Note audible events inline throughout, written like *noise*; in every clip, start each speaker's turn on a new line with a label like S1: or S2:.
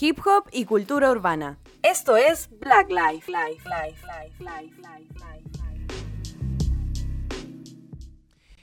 S1: hip hop y cultura urbana. Esto es Black Life. Life, Life, Life, Life, Life, Life.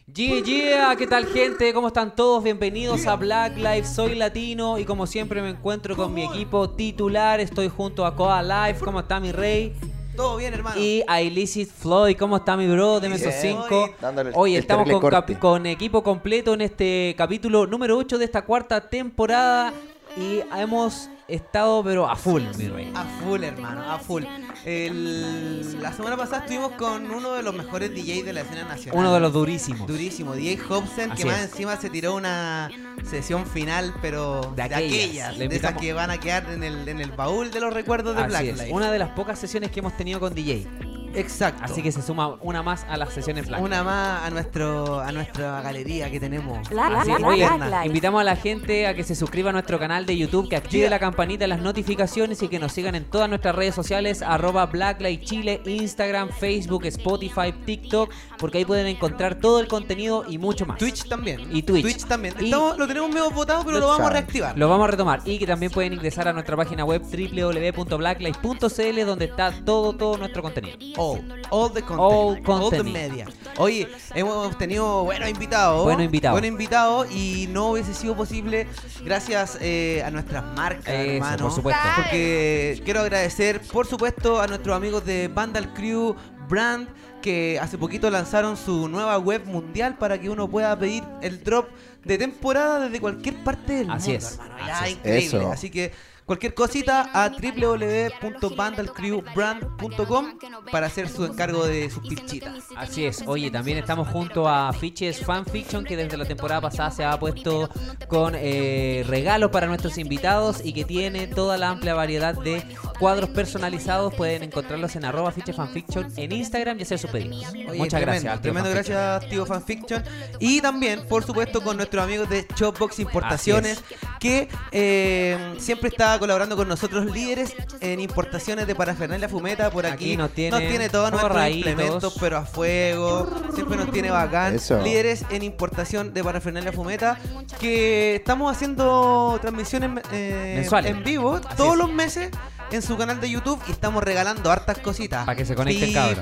S2: Yeah, yeah, ¿qué tal gente? ¿Cómo están todos? Bienvenidos a Black Life, soy latino y como siempre me encuentro con mi equipo titular, estoy junto a Coa Life, ¿cómo está mi rey?
S3: Todo bien, hermano.
S2: Y a Illicit Floyd, ¿cómo está mi bro? Deme esos cinco.
S4: Dándole
S2: Hoy estamos con, con equipo completo en este capítulo número 8 de esta cuarta temporada y hemos estado pero a full, mi rey.
S3: A full, hermano, a full. El- La semana pasada estuvimos con uno de los mejores DJs de la escena nacional.
S2: Uno de los durísimos.
S3: Durísimo, DJ Hobson,
S2: Así
S3: que más
S2: es.
S3: encima se tiró una sesión final, pero
S2: De
S3: de
S2: aquellas.
S3: aquellas, de esas
S2: invitamos-
S3: que van a quedar en el, en el baúl de los recuerdos de
S2: Así
S3: Black Lives.
S2: una de las pocas sesiones que hemos tenido con DJ.
S3: Exacto.
S2: Así que se suma una más a las sesiones Black.
S3: una más a nuestro a nuestra galería que tenemos.
S2: Así
S1: Black,
S2: es. Oye, invitamos a la gente a que se suscriba a nuestro canal de YouTube, que active
S3: Yeah.
S2: la campanita de las notificaciones y que nos sigan en todas nuestras redes sociales, arroba Blacklight Chile, Instagram, Facebook, Spotify, TikTok, porque ahí pueden encontrar todo el contenido y mucho más.
S3: Twitch también.
S2: Y Twitch.
S3: también.
S2: Y-
S3: Estamos- lo tenemos medio votado, pero lo vamos a reactivar.
S2: Lo vamos a retomar y que también pueden ingresar a nuestra página web www.blacklight.cl donde está todo, todo nuestro contenido.
S3: All, all the content.
S2: All
S3: the
S2: content.
S3: media. Oye, hemos tenido buenos invitados.
S2: Buenos invitados.
S3: Buenos invitados y no hubiese sido posible gracias eh, a nuestras marcas,
S2: Eso,
S3: hermano.
S2: por supuesto.
S3: Porque quiero agradecer, por supuesto, a nuestros amigos de Vandal Crew Brand que hace poquito lanzaron su nueva web mundial para que uno pueda pedir el drop de temporada desde cualquier parte del
S2: Así
S3: mundo,
S2: es,
S3: hermano.
S2: así
S3: Ya,
S2: es.
S3: increíble.
S4: Eso.
S3: Así que cualquier cosita a www.vandalcrewbrand.com para hacer su encargo de sus pilchitas.
S2: Así es, oye, también estamos junto a Fiches Fanfiction, que desde la temporada pasada se ha puesto con eh, regalos para nuestros invitados y que tiene toda la amplia variedad de cuadros personalizados. Pueden encontrarlos en arroba Fiches Fanfiction en Instagram y hacer sus pedidos.
S3: Oye,
S2: Muchas
S3: tremendo,
S2: gracias.
S3: Tremendo, gracias, tío Fanfiction. Y también, por supuesto, con nuestros amigos de Shopbox Importaciones, que eh, siempre está colaborando con nosotros, líderes en importaciones de parafernalia fumeta. Por aquí,
S2: Aquí nos tienen
S3: todos nuestros implementos, pero a fuego. Siempre nos tiene bacán.
S4: Eso.
S3: Líderes en importación de parafernalia fumeta, que estamos haciendo transmisiones eh,
S2: Mensuales.
S3: en vivo
S2: Así
S3: todos
S2: es.
S3: los meses en su canal de YouTube y estamos regalando hartas cositas.
S2: Pa' que se conecten, cabros.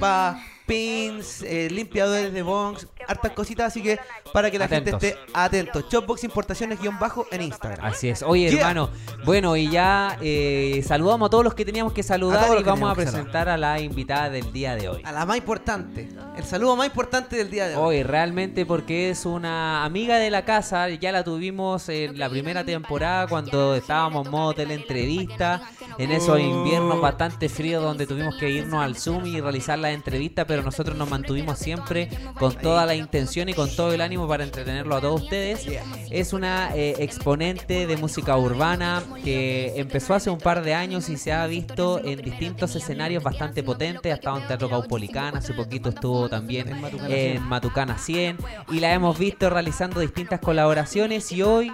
S3: Pins, eh, limpiadores de bongs, hartas cositas, así que para que la
S2: Atentos.
S3: gente esté atento. Shopbox Importaciones guion bajo en Instagram.
S2: Así es. Oye,
S3: Yeah.
S2: hermano, bueno, y ya eh, saludamos a todos los que teníamos que
S3: A
S2: saludar
S3: todos los
S2: y
S3: que
S2: vamos a
S3: teníamos que
S2: presentar a la invitada del día de hoy.
S3: A la más importante, el saludo más importante del día de hoy.
S2: Hoy realmente porque es una amiga de la casa, ya la tuvimos en la primera temporada cuando estábamos en modo teleentrevista, en esos inviernos bastante fríos donde tuvimos que irnos al Zoom y realizar la entrevista, pero nosotros nos mantuvimos siempre con toda la intención y con todo el ánimo para entretenerlo a todos ustedes. Es una eh, exponente de música urbana que empezó hace un par de años y se ha visto en distintos escenarios bastante potentes. Ha estado en Teatro Caupolicán, hace poquito estuvo también
S3: En Matucana
S2: en
S3: 100.
S2: Matucana 100 y la hemos visto realizando distintas colaboraciones y hoy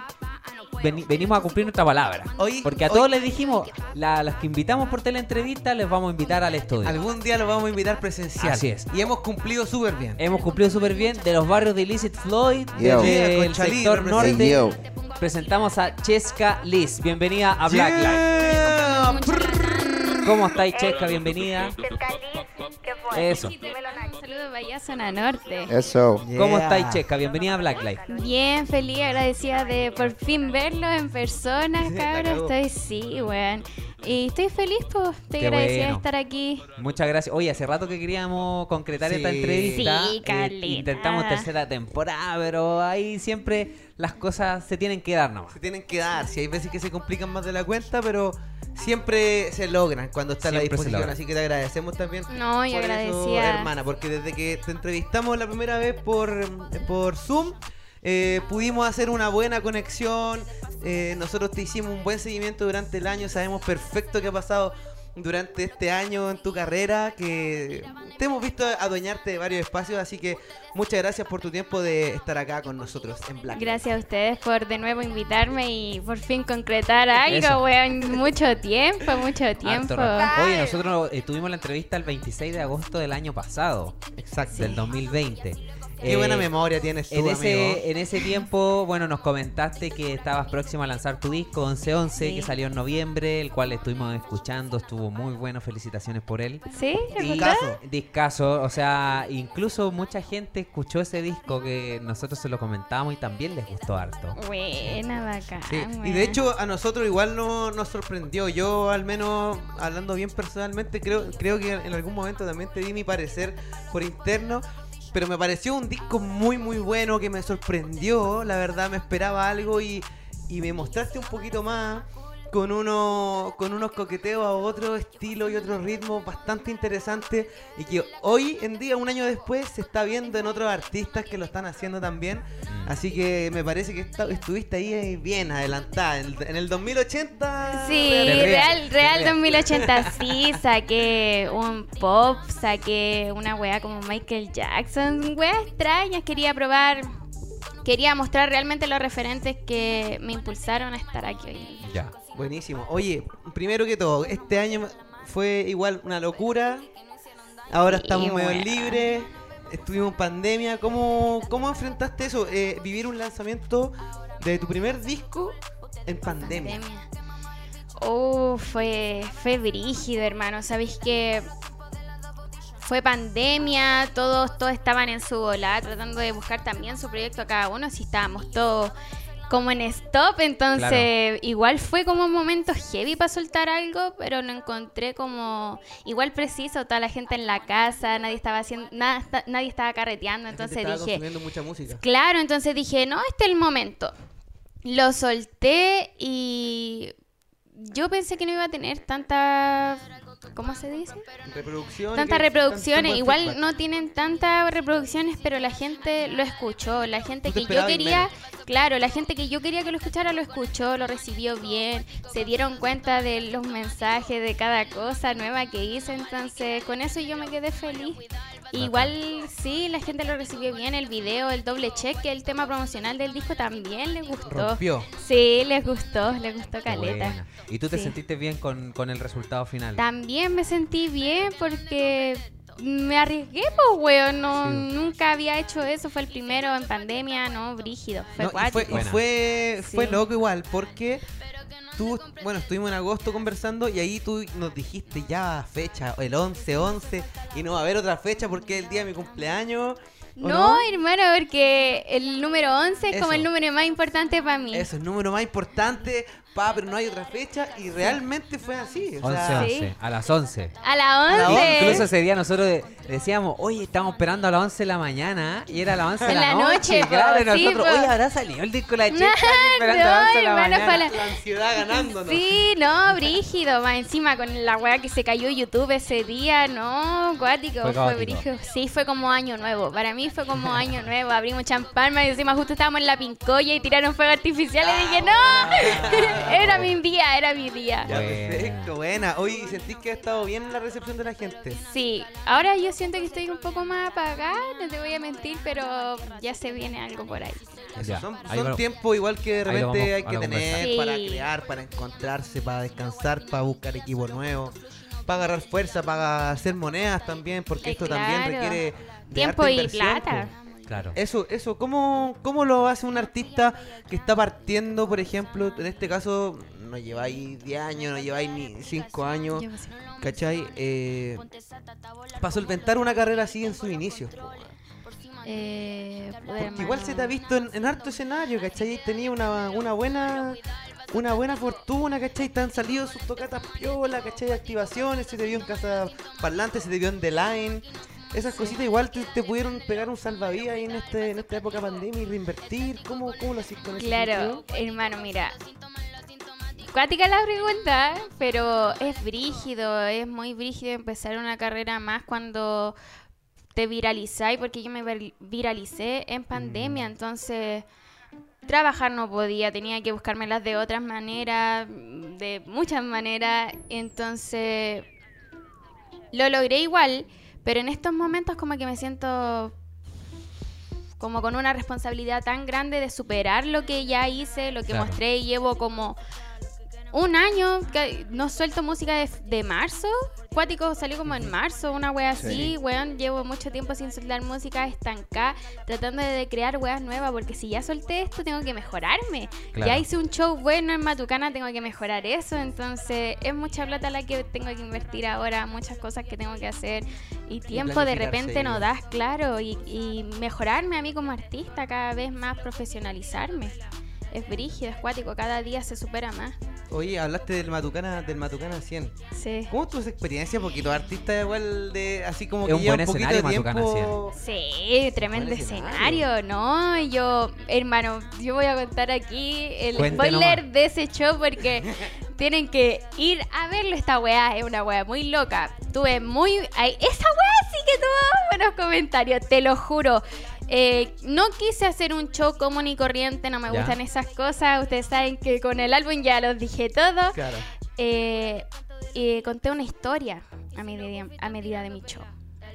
S2: veni- venimos a cumplir nuestra palabra.
S3: Hoy-
S2: Porque a
S3: hoy-
S2: todos les dijimos, la- las que invitamos por teleentrevista les vamos a invitar al estudio.
S3: Algún día lo vamos a invitar presencial.
S2: Así es.
S3: Y hemos cumplido súper bien.
S2: Hemos cumplido súper bien de los barrios de Illicit Floyd,
S4: Yo.
S2: desde
S3: Yeah,
S2: el
S3: Conchalí,
S2: sector norte.
S4: Hey, yo.
S2: Presentamos a Cheska Liz. Bienvenida a Black.
S3: Yeah.
S2: ¿Cómo estáis, Cheska? Bienvenida.
S5: ¿Qué fue?
S2: Eso.
S5: Saludos para allá, zona norte.
S4: Eso.
S2: ¿Cómo
S3: Yeah.
S2: estáis, Cheska? Bienvenida a Black Light.
S5: Bien, feliz, agradecida de por fin verlo en persona, *laughs* cabros. Estoy, sí, weón. Y estoy feliz, pues. Estoy
S2: Qué
S5: agradecida
S2: bueno.
S5: de estar aquí.
S2: Muchas gracias. Oye, hace rato que queríamos concretar esta entrevista.
S5: Sí,
S2: Eh,
S5: caleta.
S2: intentamos tercera temporada, pero ahí siempre las cosas se tienen que dar nomás.
S3: Se tienen que dar, si hay veces que se complican más de la cuenta, pero siempre se logran cuando está a la
S2: Siempre se
S3: disposición. Así que te agradecemos también.
S5: No, y
S3: por eso,
S5: agradecida.
S3: hermana, porque desde que te entrevistamos la primera vez por, por Zoom, eh, pudimos hacer una buena conexión. eh, nosotros te hicimos un buen seguimiento durante el año. Sabemos perfecto qué ha pasado durante este año en tu carrera. Que te hemos visto adueñarte de varios espacios. Así que muchas gracias por tu tiempo de estar acá con nosotros en Black.
S5: Gracias a ustedes por de nuevo invitarme y por fin concretar algo, weón. Mucho tiempo, mucho tiempo.
S2: Oye, nosotros eh, tuvimos la entrevista el 26 de agosto del año pasado,
S3: Exacto.
S2: del 2020.
S3: Qué
S2: Eh,
S3: buena memoria tienes tú,
S2: En
S3: amigo.
S2: ese, en ese tiempo, bueno, nos comentaste que estabas próximo a lanzar tu disco 1111,
S5: Sí.
S2: que salió en noviembre, el cual estuvimos escuchando, estuvo muy bueno, felicitaciones por él.
S5: ¿Sí?
S3: Discazo.
S2: Discazo, o sea, incluso mucha gente escuchó ese disco que nosotros se lo comentábamos y también les gustó harto.
S5: Buena, bacán.
S3: Sí, y de hecho a nosotros igual no, nos sorprendió. Yo al menos, hablando bien personalmente, creo, creo que en algún momento también te di mi parecer por interno. Pero me pareció un disco muy muy bueno que me sorprendió. La verdad me esperaba algo y, y me mostraste un poquito más con, uno, con unos coqueteos a otro estilo y otro ritmo bastante interesante y que hoy en día, un año después, se está viendo en otros artistas que lo están haciendo también.
S2: Mm.
S3: Así que me parece que esta- estuviste ahí eh, bien adelantada. En, el- en el 2080.
S5: Sí,
S2: real,
S5: Real, Real
S2: real.
S5: 2080 sí, saqué un pop, saqué una weá como Michael Jackson, weas extrañas, quería probar, quería mostrar realmente los referentes que me impulsaron a estar aquí hoy.
S2: Ya.
S3: Buenísimo. Oye, primero que todo, este año fue igual una locura. Ahora estamos medio libres. Estuvimos en pandemia. ¿Cómo, cómo enfrentaste eso? Eh, vivir un lanzamiento de tu primer disco en pandemia.
S5: Oh, fue, fue brígido, hermano. Sabéis que fue pandemia, todos, todos estaban en su bola, tratando de buscar también su proyecto a cada uno, si estábamos todos como en stop, entonces igual fue como un momento heavy para soltar algo, pero lo encontré como igual preciso, toda la gente en la casa, nadie estaba haciendo, nada, nadie estaba carreteando,
S3: La
S5: entonces
S3: estaba
S5: dije,
S3: consumiendo mucha música.
S5: Claro, entonces dije, no, este es el momento. Lo solté y yo pensé que no iba a tener tanta, ¿cómo se dice?
S3: Reproducción.
S5: Tantas reproducciones. Igual no tienen tantas reproducciones, pero la gente lo escuchó. La gente que yo quería, claro, la gente que yo quería que lo escuchara lo escuchó, lo recibió bien, se dieron cuenta de los mensajes, de cada cosa nueva que hice. Entonces, con eso yo me quedé feliz. Igual sí, la gente lo recibió bien, el video, el doble check, el tema promocional del disco también les gustó.
S3: Rompió.
S5: Sí, les gustó, les gustó caleta.
S2: ¿Y tú te
S5: Sí.
S2: sentiste bien con, con el resultado final?
S5: También me sentí bien porque me arriesgué, pues, weón. No,
S2: Sí.
S5: Nunca había hecho eso. Fue el primero en pandemia, no, brígido. Fue
S3: No, y fue, y fue, fue
S5: Sí.
S3: loco igual, porque tú, bueno, estuvimos en agosto conversando y ahí tú nos dijiste ya fecha, el 11-11, y no va a haber otra fecha porque es el día de mi cumpleaños. ¿o
S5: No, hermano, porque el número 11 es como el número más importante para mí.
S3: Eso es el número más importante, pa, pero no hay otra fecha y realmente fue así. O
S2: 11,
S3: sea,
S2: 11,
S5: Sí.
S2: a las 11.
S5: A la
S3: la
S5: 11.
S2: Incluso ese día nosotros de- decíamos, oye, estamos esperando a las 11 de la mañana y era a las 11 de la,
S5: la noche, po,
S2: claro, y
S5: sí,
S2: nosotros,
S5: po.
S2: oye, ¿habrá salido el disco de la *laughs* chica?
S5: No,
S2: esperando a las 11 de la mañana.
S5: la-
S3: la ansiedad ganándonos.
S5: Sí, no, brígido. Más encima con la weá que se cayó YouTube ese día, no, cuático,
S2: Fue
S5: fue, brígido. Sí, fue como año nuevo. Para mí fue como año *laughs* nuevo. Abrimos champán, más encima justo estábamos en la pincoya y tiraron fuego artificial y dije, no, era mi día, era mi día.
S3: Ya,
S2: Buena.
S3: perfecto, buena. Oye, ¿y ¿sentís que ha estado bien la recepción de la gente?
S5: Sí, ahora yo siento que estoy un poco más apagada, no te voy a mentir, pero ya se viene algo por ahí.
S2: Ya,
S3: Son,
S2: ahí
S3: son
S2: lo-
S3: tiempos igual que de repente
S2: vamos
S3: hay que tener para crear, para encontrarse, para descansar, para buscar equipo nuevo, para agarrar fuerza, para hacer monedas también, porque
S5: Eh,
S3: esto también requiere de
S5: Tiempo y plata.
S2: Claro.
S3: Eso, eso, ¿cómo, ¿cómo lo hace un artista que está partiendo, por ejemplo, en este caso, no lleváis 10 años, no lleváis ni 5 años. ¿cachai? Eh, para solventar una carrera así en sus inicios. po, weón.
S5: Eh,
S3: Porque igual se te ha visto en, en harto escenario, ¿cachai? Tenía una, una buena una buena fortuna, ¿cachai? Te han salido sus tocatas piola, ¿cachai? Activaciones, se te vio en casa parlante, se te vio en The Line. Esas cositas igual te, te pudieron pegar un salvavidas ahí en, este, en esta época pandemia y reinvertir. ¿Cómo, cómo lo hiciste con ese
S5: Claro, hermano, mira. Cuática la pregunta, pero es brígido, es muy brígido empezar una carrera más cuando te viralizáis, porque yo me vir- viralicé en pandemia, entonces trabajar no podía, tenía que buscármelas de otras maneras, de muchas maneras, entonces lo logré igual, pero en estos momentos como que me siento como con una responsabilidad tan grande de superar lo que ya hice, lo que
S2: Claro.
S5: mostré y llevo como un año que no suelto música de, de marzo. Cuático salió como en marzo, una wea así. Weón, llevo mucho tiempo sin soltar música estancada, tratando de crear weas nuevas, porque si ya solté esto, tengo que mejorarme.
S2: Claro.
S5: Ya hice un show bueno en Matucana, tengo que mejorar eso. Entonces, es mucha plata la que tengo que invertir ahora, muchas cosas que tengo que hacer. Y tiempo de repente no das, claro. Y, y mejorarme a mí como artista, cada vez más profesionalizarme. Es brígido, es cuático, cada día se supera más.
S3: Oye, hablaste del Matucana, del Matucana 100.
S5: Sí.
S3: ¿Cómo tu experiencia? Porque los artistas igual de así como
S2: Es
S3: que
S2: un buen
S3: un poquito
S2: escenario,
S3: de
S2: Matucana
S3: tiempo.
S5: Sí, tremendo
S3: escenario.
S5: escenario, ¿no? Yo, hermano, yo voy a contar aquí el
S2: Cuente
S5: spoiler
S2: nomás.
S5: de ese show porque *laughs* tienen que ir a verlo. Esta weá es una weá muy loca. Tuve muy. ay, esa weá sí que tuvo buenos comentarios, te lo juro. Eh, no quise hacer un show común y corriente, no me
S2: Ya.
S5: gustan esas cosas. Ustedes saben que con el álbum ya los dije todo.
S3: Claro.
S5: Eh, conté una historia a medida, a medida de mi show.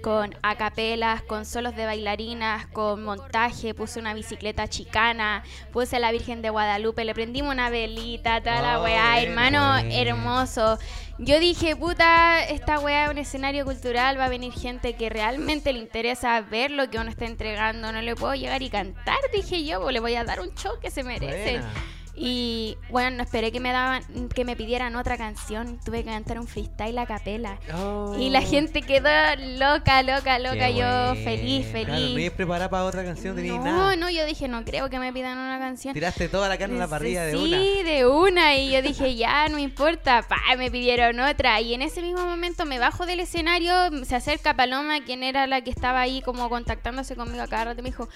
S5: Con acapelas, con solos de bailarinas, con montaje, puse una bicicleta chicana, puse a la Virgen de Guadalupe, le prendimos una velita, toda la
S3: Oh,
S5: weá, hermano, hermoso. Yo dije, puta, esta weá es un escenario cultural, va a venir gente que realmente le interesa ver lo que uno está entregando, no le puedo llegar y cantar, dije yo, pues le voy a dar un show que se merece.
S3: Buena.
S5: Y bueno, no esperé que me daban, que me pidieran otra canción. Tuve que cantar un freestyle a capela.
S3: Oh.
S5: Y la gente quedó loca, loca, loca.
S2: Qué
S5: Yo
S2: bueno.
S5: feliz,
S3: Claro, no
S5: feliz.
S3: ibas preparada para otra canción,
S5: no,
S3: nada.
S5: no, yo dije, no creo que me pidan una canción.
S3: Tiraste toda la carne en la parrilla de
S5: sí,
S3: una.
S5: de una. Y yo dije, ya, no importa. Pa, me pidieron otra. Y en ese mismo momento me bajo del escenario, se acerca Paloma, quien era la que estaba ahí como contactándose conmigo a cada rato. y Me dijo,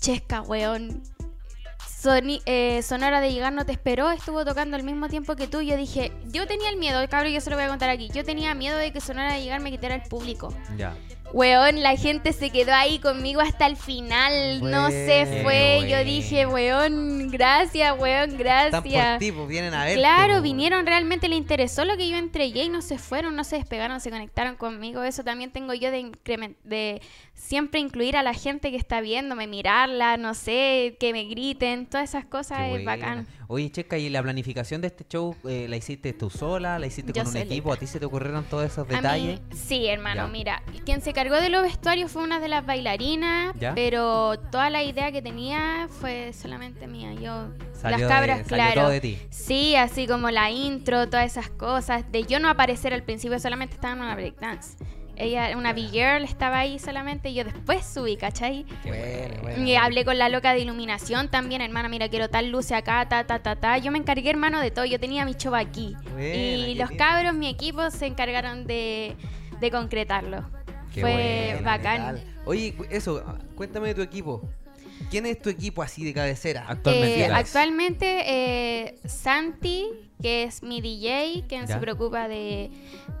S5: Chesca, weón. Soni- eh, Sonora de Llegar no te esperó, estuvo tocando al mismo tiempo que tú. Yo dije, yo tenía el miedo, cabrón, yo se lo voy a contar aquí. Yo tenía miedo de que Sonora de Llegar me quitara el público.
S2: Ya.
S5: Weón, la gente se quedó ahí conmigo hasta el final. no se fue. Yo dije, weón, gracias, weón,
S3: Están por
S5: gracias.
S3: ti, pues vienen a ver.
S5: Claro, vinieron, realmente le interesó lo que yo entregué y no se fueron, no se despegaron, se conectaron conmigo. Eso también tengo yo de, de siempre incluir a la gente que está viéndome, mirarla, no sé, que me griten, todas esas cosas
S2: Qué
S5: es
S2: buena.
S5: bacán.
S2: Oye, Checa, ¿y la planificación de este show eh, la hiciste tú sola? ¿La hiciste
S5: Yo
S2: con un equipo? ¿A ti se te ocurrieron todos esos
S5: mí-
S2: detalles?
S5: sí, hermano,
S2: Ya.
S5: mira, quien se cargó de los vestuarios fue una de las bailarinas,
S2: Ya.
S5: pero toda la idea que tenía fue solamente mía. Yo,
S2: Salió
S5: las cabras,
S2: de, salió
S5: claro.
S2: todo de ti.
S5: Sí, así como la intro, todas esas cosas. De yo no aparecer al principio, solamente estaba en una breakdance. Ella, una big girl, estaba ahí solamente y yo después subí, ¿cachai?
S2: Qué
S3: Bueno,
S2: bueno.
S5: Y hablé con la loca de iluminación también, hermana, mira, quiero tal luce acá, ta, ta, ta, ta. Yo me encargué, hermano, de todo. Yo tenía mi show aquí.
S3: Buena,
S5: y los cabros, mi equipo, se encargaron de, de concretarlo.
S2: Qué
S5: Fue
S2: buena,
S5: bacán.
S3: Oye, eso, cuéntame de tu equipo. ¿Quién es tu equipo así de cabecera?
S2: Actualmente.
S5: Eh,
S2: las-
S5: actualmente, eh, Santi, que es mi DJ, quien
S2: Ya.
S5: se preocupa de,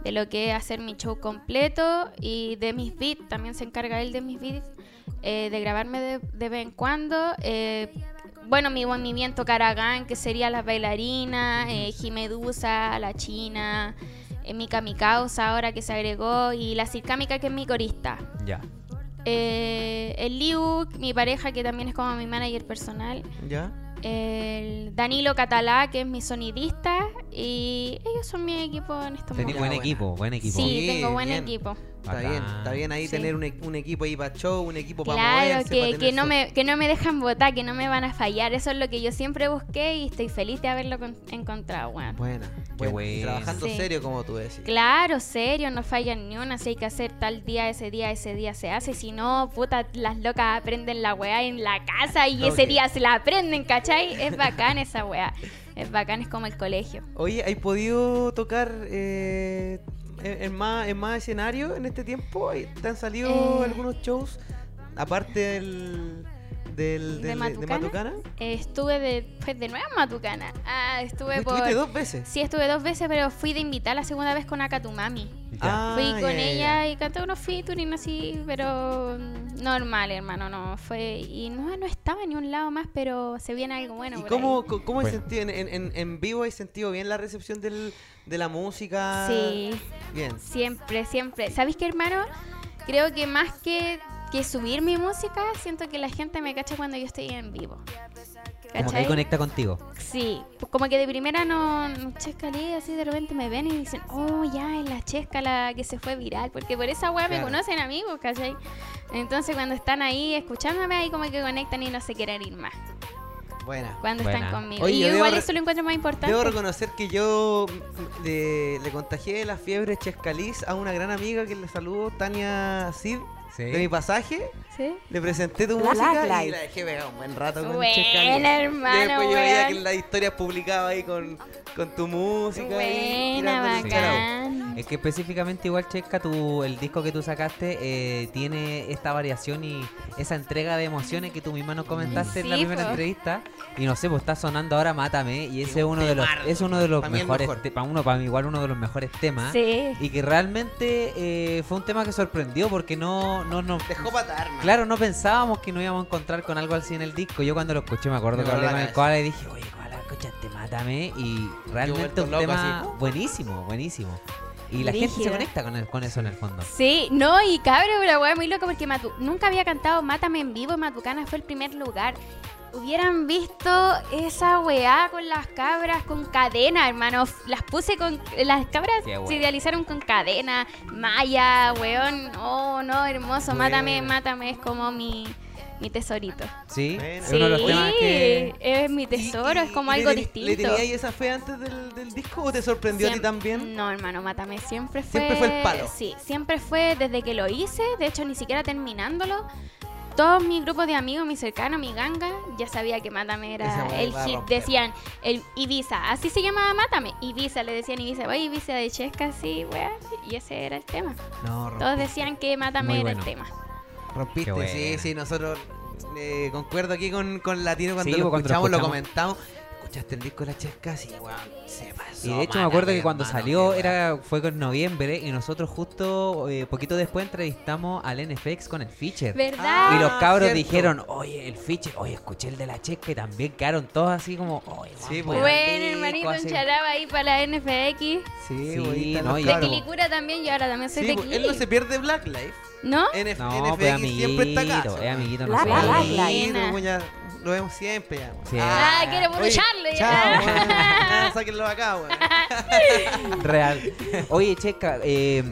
S5: de lo que es hacer mi show completo y de mis beats, también se encarga él de mis beats, eh, de grabarme de, de vez en cuando. eh, bueno, mi movimiento Caragán, que sería las bailarinas, eh, Jimedusa, la China, Mika Mi Causa, ahora que se agregó, y la Circámica, que es mi corista.
S2: Ya.
S5: El Liu, mi pareja, que también es como mi manager personal.
S3: ¿Ya?
S5: El Danilo Catalá, que es mi sonidista. Y ellos son mi equipo en estos
S2: Tenés
S5: momentos.
S2: buen equipo, buen equipo.
S5: Sí,
S3: Sí,
S5: tengo buen
S3: bien.
S5: equipo.
S3: Está
S2: Bacán.
S3: bien, está bien ahí
S5: Sí.
S3: tener un, e- un equipo ahí para show, un equipo para
S5: Claro,
S3: moverse,
S5: que,
S3: para
S5: que,
S3: tener
S5: no
S3: su-
S5: me, que no me dejan votar, que no me van a fallar. Eso es lo que yo siempre busqué y estoy feliz de haberlo con- encontrado, weón.
S3: Buena, buena. Y
S2: buena.
S3: trabajando
S5: Sí.
S3: serio como tú decís.
S5: Claro, serio, no fallan ni una. Si hay que hacer tal día, ese día, ese día se hace. Si no, puta, las locas aprenden la weá en la casa y ese
S3: Ok.
S5: día se la aprenden, ¿cachai? Es bacán esa weá. *laughs* Es bacán, es como el colegio.
S3: Oye, ¿hay podido tocar eh, en, en más, en más escenarios en este tiempo? ¿Te han salido
S5: Eh.
S3: algunos shows? Aparte del, del,
S5: ¿De Matucana?
S3: Matucana?
S5: Eh, estuve de, pues de nuevo en Matucana. Ah, estuve por...
S3: dos veces.
S5: Sí, estuve dos veces, pero fui de invitar la segunda vez con Akatumami.
S3: Ah,
S5: Fui con
S3: ya,
S5: ella
S3: ya.
S5: y canté unos featuring así, pero normal, hermano, no fue y no no estaba ni un lado más, pero se viene algo bueno.
S3: ¿Y
S5: por
S3: cómo,
S5: ahí.
S3: cómo
S2: Bueno.
S3: sentido en, en- en- en vivo? ¿Has sentido bien la recepción del, de la música?
S5: Sí,
S3: Bien.
S5: siempre, siempre. ¿Sabéis qué, hermano? Creo que más que, que subir mi música, siento que la gente me cacha cuando yo estoy en vivo.
S2: Como que
S5: ¿cachai?
S2: ahí conecta contigo.
S5: Sí, pues como que de primera no, no chescalé, así de repente me ven y dicen, oh, ya es la chesca la que se fue viral, porque por esa weá me
S3: Claro.
S5: conocen amigos, ¿cachai? Entonces cuando están ahí escuchándome, ahí como que conectan y no se quieren ir más
S3: Buena.
S5: cuando
S2: Buena.
S5: están conmigo.
S3: Oye,
S5: y
S3: yo
S5: igual eso lo encuentro más importante.
S3: Debo reconocer que yo mm, le, le contagié la fiebre chescaliz a una gran amiga que le saludo, Tania Cid, de mi pasaje.
S5: ¿Sí?
S3: Le presenté tu
S1: Black
S3: música y
S1: Lives.
S3: la dejé pegada un buen rato con
S5: Buena,
S3: Chescaliz.
S5: hermano,
S3: Y después yo veía que en las historias publicaba ahí con, con tu música. y
S5: Buena, bacán.
S2: Es que específicamente igual Chesca, tu, el disco que tú sacaste eh, tiene esta variación y esa entrega de emociones que tú misma nos comentaste en la primera entrevista. Y no sé, pues está sonando ahora Mátame y ese es
S3: un
S2: uno de los es uno de los mejores
S3: mejor.
S2: para uno para mí igual uno de los mejores temas.
S5: Sí.
S2: Y que realmente eh, fue un tema que sorprendió porque no no no
S3: Dejó patar.
S2: Claro, no pensábamos que nos íbamos a encontrar con algo así en el disco. Yo cuando lo escuché me acuerdo
S3: Me
S2: que hablé con el. Koala y dije, oye, Koala, escuchaste, mátame. Y realmente un
S3: loco
S2: tema
S3: así.
S2: buenísimo, buenísimo. Y la gente se conecta con, el- con eso en el fondo.
S5: Sí, no, y cabrón, la weá muy loca porque Matu nunca había cantado Mátame en vivo y Matucana fue el primer lugar. Hubieran visto esa weá con las cabras con cadena, hermano. Las puse con. Las cabras se idealizaron con cadena, malla, weón. Oh, no, hermoso. Mátame,
S3: Bueno.
S5: mátame, es como mi, mi tesorito.
S2: Sí,
S3: Bueno.
S2: es
S5: Sí,
S2: uno de los temas que.
S5: es mi
S3: Y-
S5: tesoro,
S3: y-
S5: es como
S3: y
S5: algo
S3: le,
S5: distinto.
S3: ¿Le tenías esa fe antes del, del disco o te sorprendió a ti también?
S5: No, hermano, Mátame siempre fue.
S3: Siempre fue el palo.
S5: Sí, siempre fue desde que lo hice, de hecho, ni siquiera terminándolo. Todos mis grupos de amigos, mi cercano, mi ganga, ya sabía que Mátame era el hit.
S3: romper.
S5: Decían el Ibiza, así se llamaba Mátame. Ibiza, le decían Ibiza, oye, Ibiza de Chesca, sí, weá. Y ese era el tema.
S3: No,
S5: Todos decían que Mátame
S2: Muy
S5: era
S2: bueno.
S5: el tema.
S3: Rompiste, sí, sí, nosotros eh, concuerdo aquí con, con Latino cuando
S2: Sí,
S3: lo escuchamos, lo comentamos. ¿Escuchaste el disco de la Chesca? Sí, weón, se pasó.
S2: Y de hecho me acuerdo que cuando
S3: mano,
S2: salió era fue con noviembre y nosotros justo eh, poquito después entrevistamos al NFX con el feature.
S5: ¿Verdad?
S3: Ah,
S2: Y los cabros
S3: cierto.
S2: dijeron, oye, el feature, oye, escuché el de la checa y también quedaron todos así como, oye,
S3: Sí,
S2: weón, buen
S5: Bueno,
S2: disco",
S5: hermanito,
S2: así.
S5: un charaba ahí para la NFX.
S3: Sí,
S2: Sí,
S3: bonita,
S2: no, y-
S5: De. Quilicura también, yo ahora también soy
S3: Sí,
S5: de
S3: él no se pierde Black Life.
S5: ¿No?
S3: NF,
S2: No,
S3: NFX
S2: pues amiguito,
S3: siempre está acá.
S2: es amiguito
S1: Black
S2: nosotros.
S1: Lives.
S3: Sí,
S5: Buena.
S3: no, ya lo vemos siempre ya. weón.
S2: Sí.
S5: Ah, quiero puro
S3: Oye,
S5: Charlie.
S3: Chao, *laughs*
S5: Ah.
S3: Ah, *laughs* sáquenlo acá, weón. *laughs*
S2: Real. Oye, Checa, eh,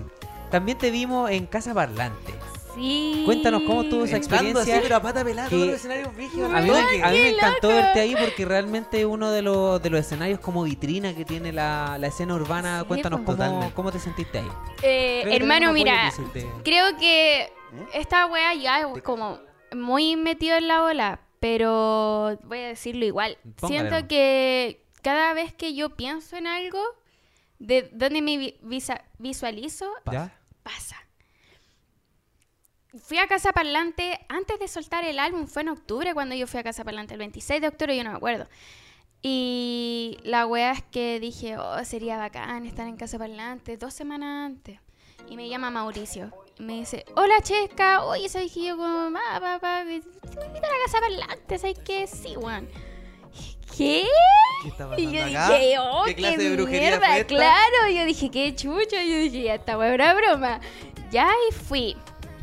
S2: también te vimos en Casa Parlante.
S5: Sí.
S2: Cuéntanos cómo estuvo esa
S3: Estando así,
S2: experiencia.
S3: pero a pata pelada,
S2: que-
S3: todos los escenarios brígidos.
S2: A mí, me-
S3: toque.
S2: a mí me
S5: ¡Qué
S2: encantó
S5: loco!
S2: verte ahí porque realmente es uno de los, de los escenarios como vitrina que tiene la, la escena urbana.
S5: Sí,
S2: Cuéntanos
S5: pues.
S2: cómo, cómo te sentiste ahí.
S5: Eh, hermano,
S2: tenemos
S5: mira, creo que esta wea ya es como muy metido en la ola, pero voy a decirlo igual.
S2: Póngale
S5: Siento que cada vez que yo pienso en algo, de donde me visa- visualizo,
S2: ¿Ya?
S5: pasa. Fui a Casa Parlante antes de soltar el álbum, fue en octubre cuando yo fui a Casa Parlante, el 26 de octubre, yo no me acuerdo. Y la wea es que dije, oh, sería bacán estar en Casa Parlante dos semanas antes. Y me llama Mauricio. Me dice, hola Chesca, oye, ¿sabes que yo como, ah, papá, voy a invitar a Casa Parlante? ¿Sabes qué? Sí, weón. ¿Qué?
S3: ¿Qué está
S5: Y yo
S3: acá?
S5: dije, oh,
S3: ¿Qué
S5: qué,
S3: clase de brujería
S5: mierda,
S3: fue esta?
S5: claro. Yo dije, qué chucho. Yo dije, ya esta wea era broma. Ya y fui.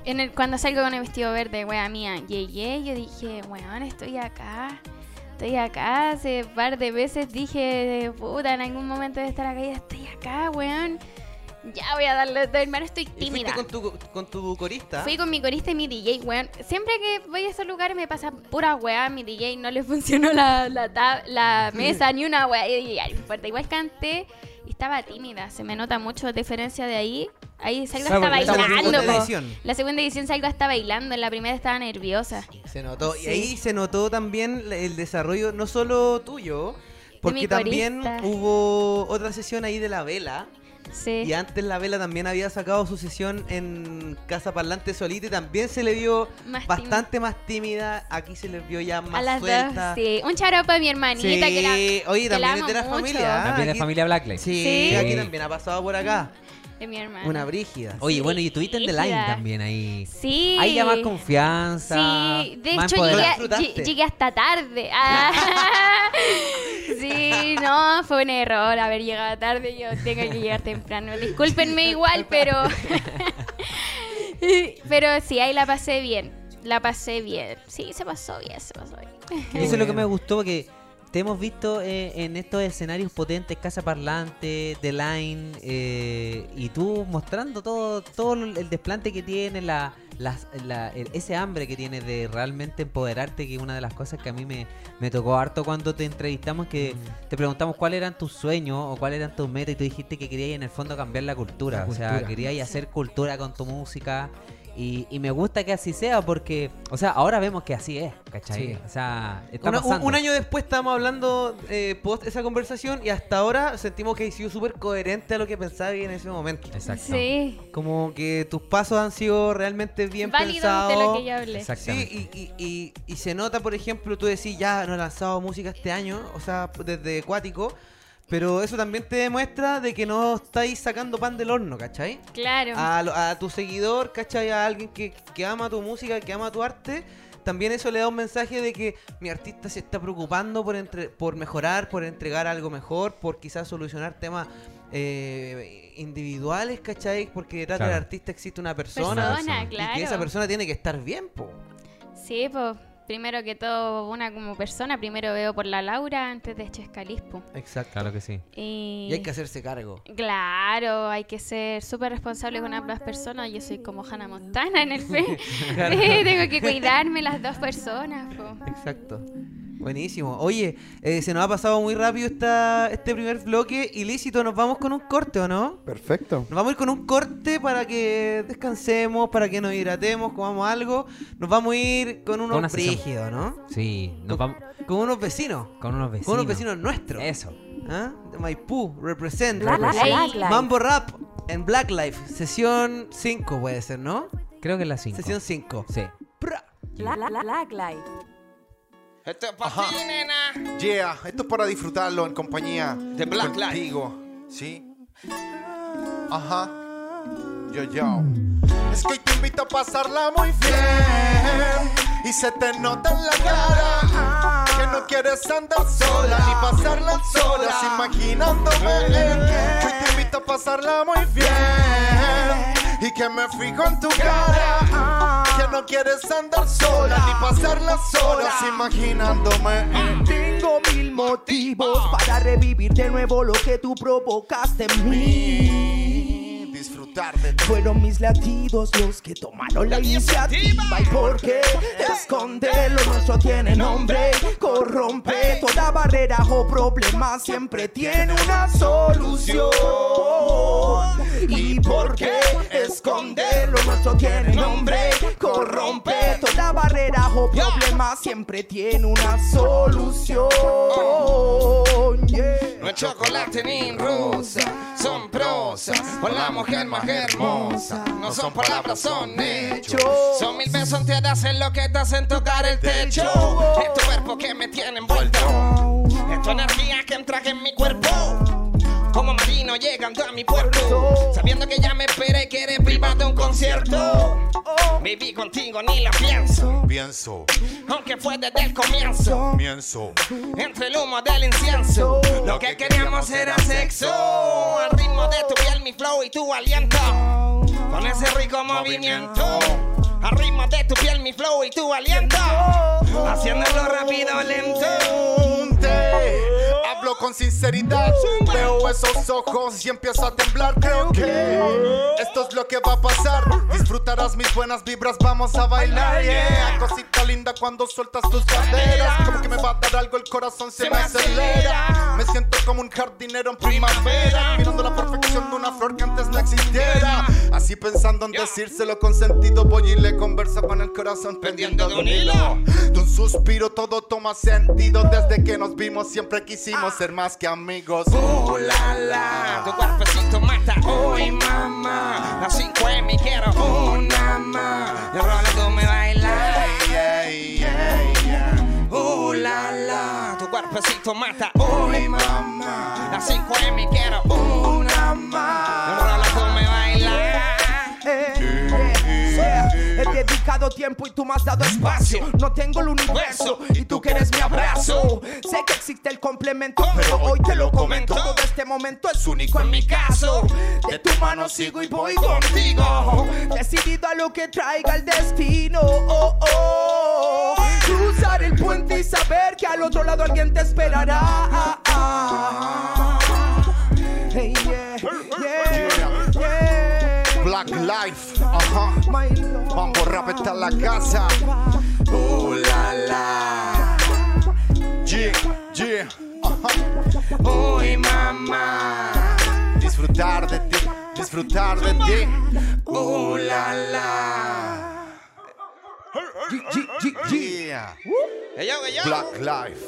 S5: En el, cuando salgo con el vestido verde, wea mía, llegué, yo dije, weón, estoy acá. Estoy acá. Hace un par de veces dije, puta, en algún momento de estar acá, ya estoy acá, weón. Ya voy a darle, hermano, estoy
S3: ¿Y fuiste
S5: tímida.
S3: con tu, con tu corista?
S5: Fui con mi corista y mi DJ, weón. Siempre que voy a esos lugares me pasa pura weá. Mi DJ no le *laughs* funcionó la, la, tab- la *laughs* mesa ni una weá. Y "Ya, importa. Igual canté y estaba tímida. Se me nota mucho la diferencia de ahí. Ahí
S2: estamos en
S5: bailando.
S3: segunda
S5: po.
S3: edición.
S5: La segunda edición salgo hasta bailando. En la primera estaba nerviosa.
S3: Se notó. Y ahí se notó también el desarrollo, no solo tuyo, porque también hubo otra sesión ahí de la vela.
S5: Sí.
S3: Y antes la vela también había sacado su sesión en Casa Parlante solita y también se le vio
S5: Más
S3: bastante más tímida. Aquí se le vio ya
S5: A
S3: más
S5: las
S3: suelta.
S5: dos, sí. Un charopa a mi hermanita
S3: Sí,
S5: que la,
S3: oye,
S5: que
S3: también
S5: la
S3: es de la
S5: amo mucho.
S3: familia. ¿ah?
S2: También de
S3: Aquí-
S2: familia Blacklight.
S3: Sí,
S5: Sí.
S3: aquí también ha pasado por acá.
S5: De mi hermana.
S3: Una brígida.
S2: Oye,
S5: Sí,
S2: bueno, y estuviste en The Line también ahí.
S5: Sí.
S2: Ahí ya más confianza.
S5: Sí, de
S2: más
S5: hecho llegué, hasta tarde. Ah. *laughs* sí, no, fue un error haber llegado tarde. Yo tengo que llegar temprano. Discúlpenme igual, pero. *laughs* pero sí, ahí la pasé bien. La pasé bien. Sí, se pasó bien, se pasó bien.
S2: Eso es lo que me gustó porque te hemos visto eh, en estos escenarios potentes, Casa Parlante, The Line, eh, y tú mostrando todo, todo el desplante que tiene, la, las- la- el- ese hambre que tienes de realmente empoderarte, que es una de las cosas que a mí me, me tocó harto cuando te entrevistamos, que te preguntamos cuáles eran tus sueños o cuáles eran tus metas, y tú dijiste que querías en el fondo cambiar la cultura,
S3: La
S2: o sea, querías hacer cultura con tu música. Y, y me gusta que así sea porque, o sea, ahora vemos que así es, ¿cachai?
S3: Sí.
S2: O sea, está
S3: Una- un,
S2: pasando.
S3: un año después estábamos hablando eh, post esa conversación y hasta ahora sentimos que ha sido súper coherente a lo que pensaba en ese momento.
S2: Exacto.
S5: Sí.
S3: Como que tus pasos han sido realmente bien
S5: Válido
S3: pensados.
S5: de lo que yo hablé.
S2: Exactamente.
S3: Sí, y, y, y, y se nota, por ejemplo, tú decís, ya no he lanzado música este año, o sea, desde Acuático, pero eso también te demuestra de que no estáis sacando pan del horno, ¿cachai?
S5: Claro.
S3: A, lo- a tu seguidor, ¿cachai? A alguien que, que ama tu música, que ama tu arte, también eso le da un mensaje de que mi artista se está preocupando por, entre, por mejorar, por entregar algo mejor, por quizás solucionar temas eh, individuales, ¿cachai? Porque detrás
S2: Claro.
S3: del artista existe una persona.
S5: Persona,
S3: Y
S5: claro.
S3: que esa persona tiene que estar bien, po.
S5: Sí, pues primero que todo, una como persona, primero veo por la Laura antes de Chescalispo.
S3: Exacto.
S2: Claro que sí.
S5: Y,
S3: Y hay que hacerse cargo.
S5: Claro, hay que ser súper responsable con ambas personas. Yo soy como Hannah Montana en el fe. *laughs* Sí, *laughs* tengo que cuidarme las dos personas. po.
S3: Exacto. Buenísimo. Oye, eh, se nos ha pasado muy rápido esta, este primer bloque. Ilícito, nos vamos con un corte, ¿o no?
S4: Perfecto.
S3: Nos vamos a ir con un corte para que descansemos, para que nos hidratemos, comamos algo. Nos vamos a ir con
S2: Con
S3: unos
S2: una sesión.
S3: brígidos, ¿no?
S2: Sí, nos vamos
S3: Con unos vecinos.
S2: con unos vecinos.
S3: Con unos vecinos nuestros.
S2: Eso.
S3: ¿Ah? De Maipú, represent.
S1: Black. Black Life.
S3: Mambo Rap en Black Life. Sesión 5 puede ser, ¿no?
S2: Creo que es la 5.
S3: Sesión 5.
S2: Sí.
S1: Black Life.
S6: Esto es para ti, nena.
S4: Yeah, esto es para disfrutarlo en compañía
S6: De Black Life.
S4: contigo. ¿Sí? Ajá. Yo, yo. Es que hoy te invito a pasarla muy bien. Y se te nota en la cara que no quieres andar sola ni pasarla sola, imaginándome. Hoy te invito a pasarla muy bien. Y que me fijo en tu cara que no quieres andar sola ni pasarla sola, imaginándome.
S7: Tengo mil motivos para revivir de nuevo lo que tú provocaste en mí.
S4: Disfrutar
S7: Fueron mis latidos los que tomaron la iniciativa. ¿Y por qué esconderlo? Nuestro tiene nombre. Corrompe toda barrera o problema. Siempre tiene una solución. ¿Y por qué esconderlo? Nuestro tiene nombre. Corrompe toda barrera o problema. Siempre tiene una solución. Yeah.
S6: No es chocolate ni rosa, son prosas. La mujer más hermosa. No son palabras, son hechos. Son mil besos antes de hacer lo que te hacen tocar el techo. Es tu cuerpo que me tiene envuelto. Es tu energía que entra en mi cuerpo. Como marino llegando a mi puerto. Sabiendo que ya me esperé que eres privado de un concierto. Viví contigo, ni la pienso.
S4: Pienso,
S6: Aunque fue desde el comienzo.
S4: pienso.
S6: Entre el humo del incienso, lo que queríamos era sexo. Al ritmo de tu piel, mi flow y tu aliento. Con ese rico movimiento. Al ritmo de tu piel, mi flow y tu aliento. Haciéndolo rápido, lento.
S4: Hablo con sinceridad. Veo esos ojos y empiezo a temblar. Creo que esto es lo que va a pasar. Disfrutarás mis buenas vibras, vamos a bailar. Yeah, cosita linda cuando sueltas tus caderas. Como que me va a dar algo, el corazón se me acelera. Me siento como un jardinero en primavera. Mirando la perfección de una flor que antes no existiera. Así pensando en decírselo con sentido, voy y le converso con el corazón pendiendo de un hilo. De un suspiro todo toma sentido. Desde que nos vimos siempre quisimos ser más que amigos.
S6: Uh, la, la, tu cuerpecito mata. Uy, mamá. Las 5 en mi quiero una más. Y ahora tú me bailas.
S4: Yeah, yeah, yeah.
S6: Uh, la, la, tu cuerpecito mata. Uy, mamá. Las 5 en mi quiero una más.
S7: Dedicado tiempo y tú me has dado espacio. No tengo el universo y tú quieres mi abrazo. Sé que existe el complemento, pero hoy te lo comento. Todo este momento es único en mi caso. De tu mano sigo y voy contigo. Decidido a lo que traiga el destino. Oh, oh. Cruzar el puente y saber que al otro lado alguien te esperará. Hey, yeah, yeah.
S4: Black Life, ajá. Vamos a respetar la casa. Oh la la. Yeah, yeah, ajá.
S6: Uy, mamá.
S4: Disfrutar de ti, disfrutar de ti.
S6: Oh la la. G-G-G!
S4: Black Life.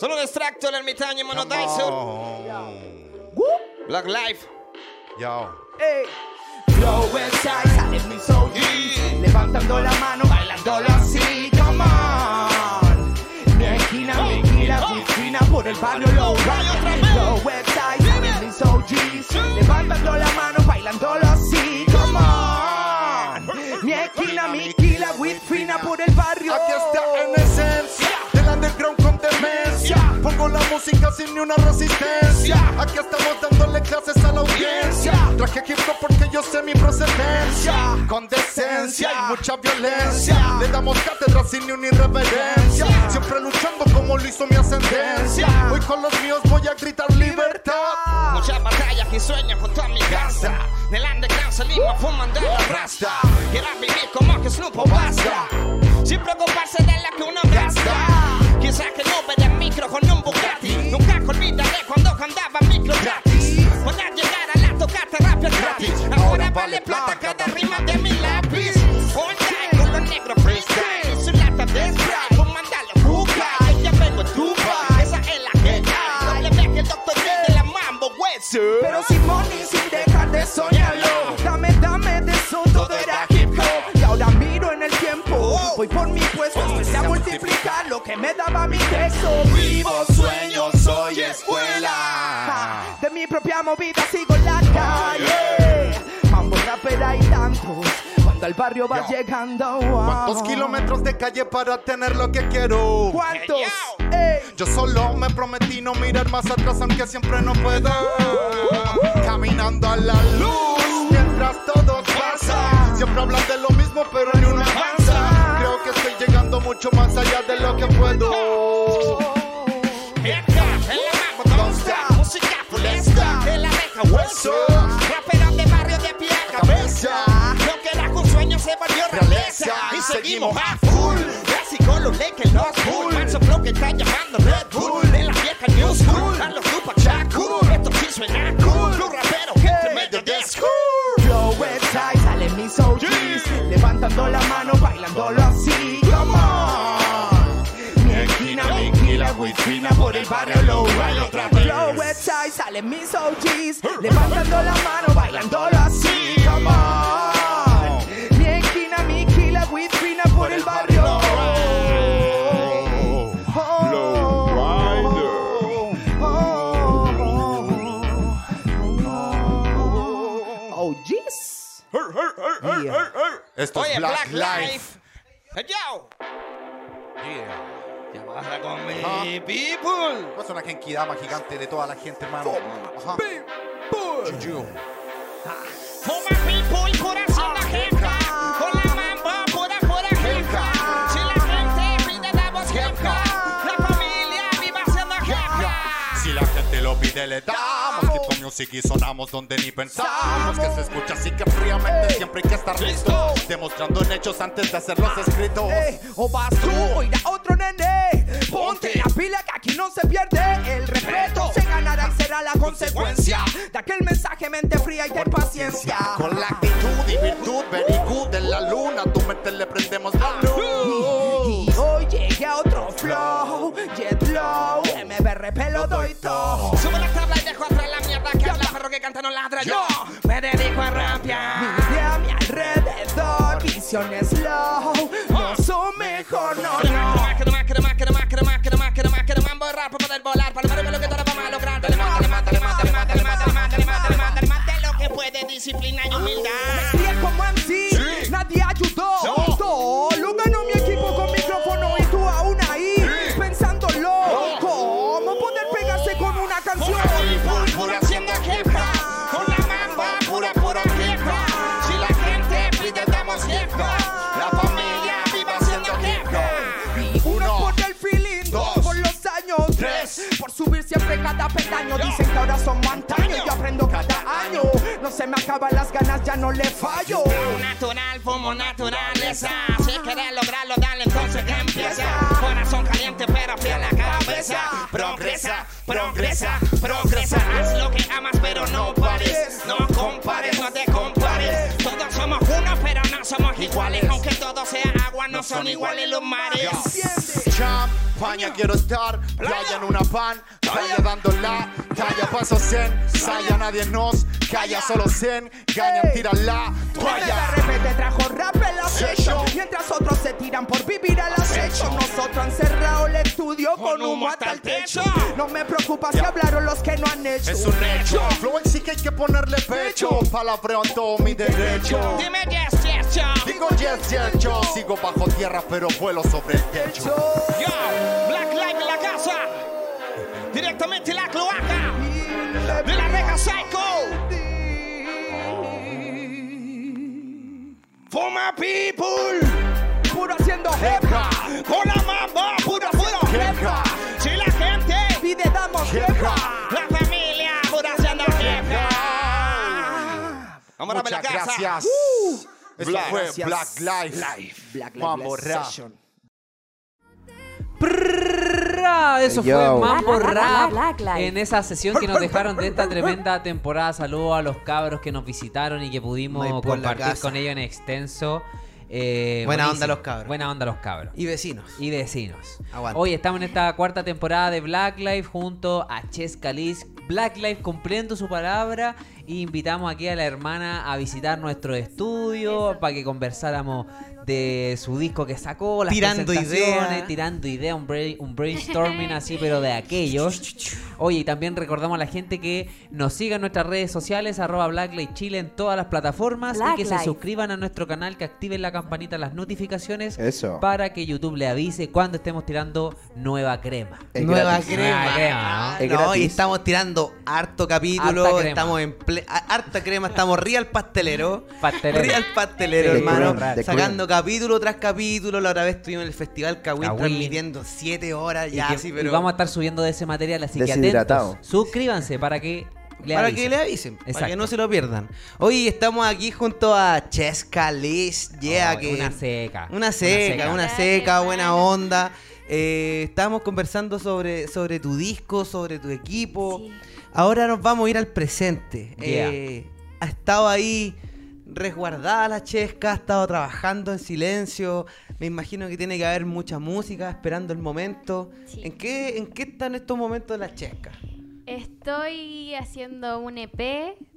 S6: Sono un
S4: estratto
S6: l'ermitagno
S4: monodice.
S6: Black Life.
S4: Yo.
S7: Ey. Flow soul. Levantando la mano, bailándolo así, come on. Mi esquina, mi esquina, mi esquina por el barrio low rise Flow Westside, sale mi soul Levantando la mano, bailándolo así, come on. Mi esquina, mi esquina, with fina por el barrio.
S4: Aquí está Pongo la música sin ni una resistencia. Aquí estamos dándole clases a la audiencia. Traje hip porque yo sé mi procedencia. Con decencia y mucha violencia. Le damos cátedra sin ni una irreverencia. Siempre luchando como lo hizo mi ascendencia. Hoy con los míos voy a gritar libertad.
S6: Muchas batallas y sueños junto a mi casa. Del underground salimos fumando la rasta. Quieran vivir como que Snoop o basta. Sin preocuparse de la que uno gasta. Quizás que no ve el micro con un Bugatti. Nunca olvidaré cuando andaba micro gratis. Cuando llegar a la tocata rápido gratis. Ahora vale plata cada rima de mi lápiz. All time con los negros freestyle. Su lata de hueso.
S7: Pero sin money, sin dejar de soñarlo. Dame, dame de eso, todo era hip hop. Y ahora miro en el tiempo. Voy por mi puesto, empecé a multiplicar lo que me daba mi texto. Vivo sueños, soy escuela. De mi propia movida al barrio va llegando. wow.
S4: ¿Cuántos kilómetros de calle para tener lo que quiero?
S7: ¿Cuántos?
S6: Hey,
S7: Ey.
S4: Yo solo me prometí no mirar más atrás aunque siempre no puedo Caminando a la luz mientras todo pasa Siempre hablan de lo mismo pero ni uno avanza Creo que estoy llegando mucho más allá de lo que puedo.
S6: Música la reja hueso. Y seguimos. a full. Clásico los Lakers, los cool. Manso flow que está llamando Red Bull. De la vieja New School. A los Tupac Shakur. Esto sí suena cool. Los raperos entre medio de school.
S7: Flow website, salen mis OGs Levantando la mano, bailándolo así. Come on. Mi esquina, mi esquina, Por el barrio low rise otra vez. Flow website, salen mis OGs Levantando la mano, bailándolo así Yeah.
S4: Esto
S6: Oye,
S4: es Black,
S6: Black
S4: Life
S6: Life. ¿Qué pasa con mi people?
S4: Es una genkidama gigante de toda la gente, hermano Ajá. Juju.
S6: People, corazón la jefa. Con la mambo, pura, pura jefa. Si la gente pide la voz jefa. La familia viva siendo.
S4: Si la gente lo pide, le damos. Music y sonamos donde ni pensamos. Que se escucha así que fríamente siempre hay que estar listo. Demostrando en hechos antes de hacer los escritos.
S7: Eh, o vas tú o irá otro nene. Ponte la pila que aquí no se pierde. El respeto se ganará y será la consecuencia de aquel mensaje mente fría y ten paciencia.
S4: Con la actitud y virtud, very good en la luna. Tu mente le prendemos la luz.
S7: Llegué a otro flow, jet low, MBRP lo doy todo.
S6: Sube la tabla y dejo atrás la mierda que habla, perro que canta no ladra. Yo me dedico a rapear.
S7: Mire a mi alrededor, visiones low, no son mejor, no, no.
S6: Quiero más, quiero más, quiero más, quiero más, quiero más, quiero más, quiero más, mambo rap para poder volar, para ver lo que todo vamos a lograr. Dale más, dale más, dale más, dale más, dale más, dale más, dale más, dale más, dale más de lo que puede, disciplina y humildad.
S7: Me crié como MC, nadie ha cada peldaño. Dicen que ahora somos antaño. Yo aprendo cada año. No se me acaban las ganas, ya no le fallo.
S6: Natural, fumo naturaleza. Si quieres lograrlo, dale entonces que empieza. Corazón caliente, pero fría en la cabeza. Progresa, progresa, progresa. Haz lo que amas, pero no pares. No compares, no te compares. Todos somos uno, pero no somos iguales. Aunque todo sea agua, no son iguales los mares.
S4: Champaña quiero estar, playa en una pan, playa dando la talla, paso zen, saya nadie nos. Calla, solo zen, gañan, tiran la
S7: De
S4: toalla.
S7: repente trajo rap el acecho Mientras otros se tiran por vivir al acecho Nosotros han cerrado el estudio con humo hasta el techo. No me preocupa si hablaron los que no han hecho.
S4: Es un hecho, flow en sí que hay que ponerle pecho, palabreo en todo mi derecho.
S6: Dime yes, yes, yo.
S4: Digo yes, yes, yo. Sigo bajo tierra, pero vuelo sobre el techo.
S6: Yo, Black Live en la casa. Directamente en la cloaca. De la reja Psycho. For my people.
S7: Puro haciendo jefa
S6: Con la mamba, puro, puro.
S7: Jefa
S6: Si la gente,
S7: Pide damos jefa
S6: la familia, puro haciendo jefa. Vamos a ver la
S4: Muchas
S6: casa.
S4: gracias. Esto
S6: Black.
S4: fue. Black Life.
S7: Black
S4: Mambo
S7: Lives
S4: Rap.
S7: Session
S2: Prrrra, Eso
S8: Yo.
S2: fue Mambo
S1: Black, Black,
S2: Rap
S1: Black
S2: en esa sesión que nos dejaron de esta *laughs* tremenda temporada. Saludos a los cabros que nos visitaron y que pudimos
S3: No
S2: compartir con ellos en extenso. Eh,
S3: Buena
S2: buenísimo.
S3: onda los cabros.
S2: Buena onda los cabros.
S3: Y vecinos.
S2: Y vecinos.
S3: Aguante.
S2: Hoy estamos en esta cuarta temporada de Black Life junto a Ches Calis. Black Life cumpliendo su palabra. Y invitamos aquí a la hermana a visitar nuestro estudio para que conversáramos de su disco que sacó, las
S3: Tirando
S2: presentaciones,
S3: ideas.
S2: tirando ideas, un, brain- un brainstorming así, pero de aquellos. Oye, y también recordamos a la gente que nos siga en nuestras redes sociales, arroba Blacklight Chile en todas las plataformas y que se suscriban a nuestro canal, que activen la campanita, las notificaciones
S8: Eso.
S2: para que YouTube le avise cuando estemos tirando nueva crema.
S8: Es
S3: Nueva
S8: gratis.
S3: crema.
S2: Nueva crema,
S8: ¿no? Es
S3: No, y estamos tirando harto capítulo. Estamos en ple- harta crema. Estamos real pastelero.
S2: Pastelero.
S3: Real pastelero,
S8: The
S3: hermano. Sacando capítulo tras capítulo. La otra vez estuvimos en el Festival Kawin
S2: Kawin.
S3: transmitiendo siete horas
S2: Y,
S3: ya,
S2: que-
S3: sí,
S2: y vamos a estar subiendo de ese material, así que
S8: Deshidratado.
S2: atentos. Suscríbanse para que le
S3: para
S2: avisen.
S3: que le avisen, para que no se lo pierdan. Hoy estamos aquí junto a Chesca Liz, yeah,
S2: Oh,
S3: que
S2: una seca.
S3: Una seca, una seca, buena onda. Eh, estábamos conversando sobre, sobre tu disco, sobre tu equipo.
S5: Sí.
S3: Ahora nos vamos a ir al presente.
S2: Yeah.
S3: Eh, ha estado ahí resguardada la Chesca, ha estado trabajando en silencio. Me imagino que tiene que haber mucha música, esperando el momento.
S5: Sí.
S3: ¿En qué, ¿En qué está en estos momentos la Chesca?
S5: Estoy haciendo un EP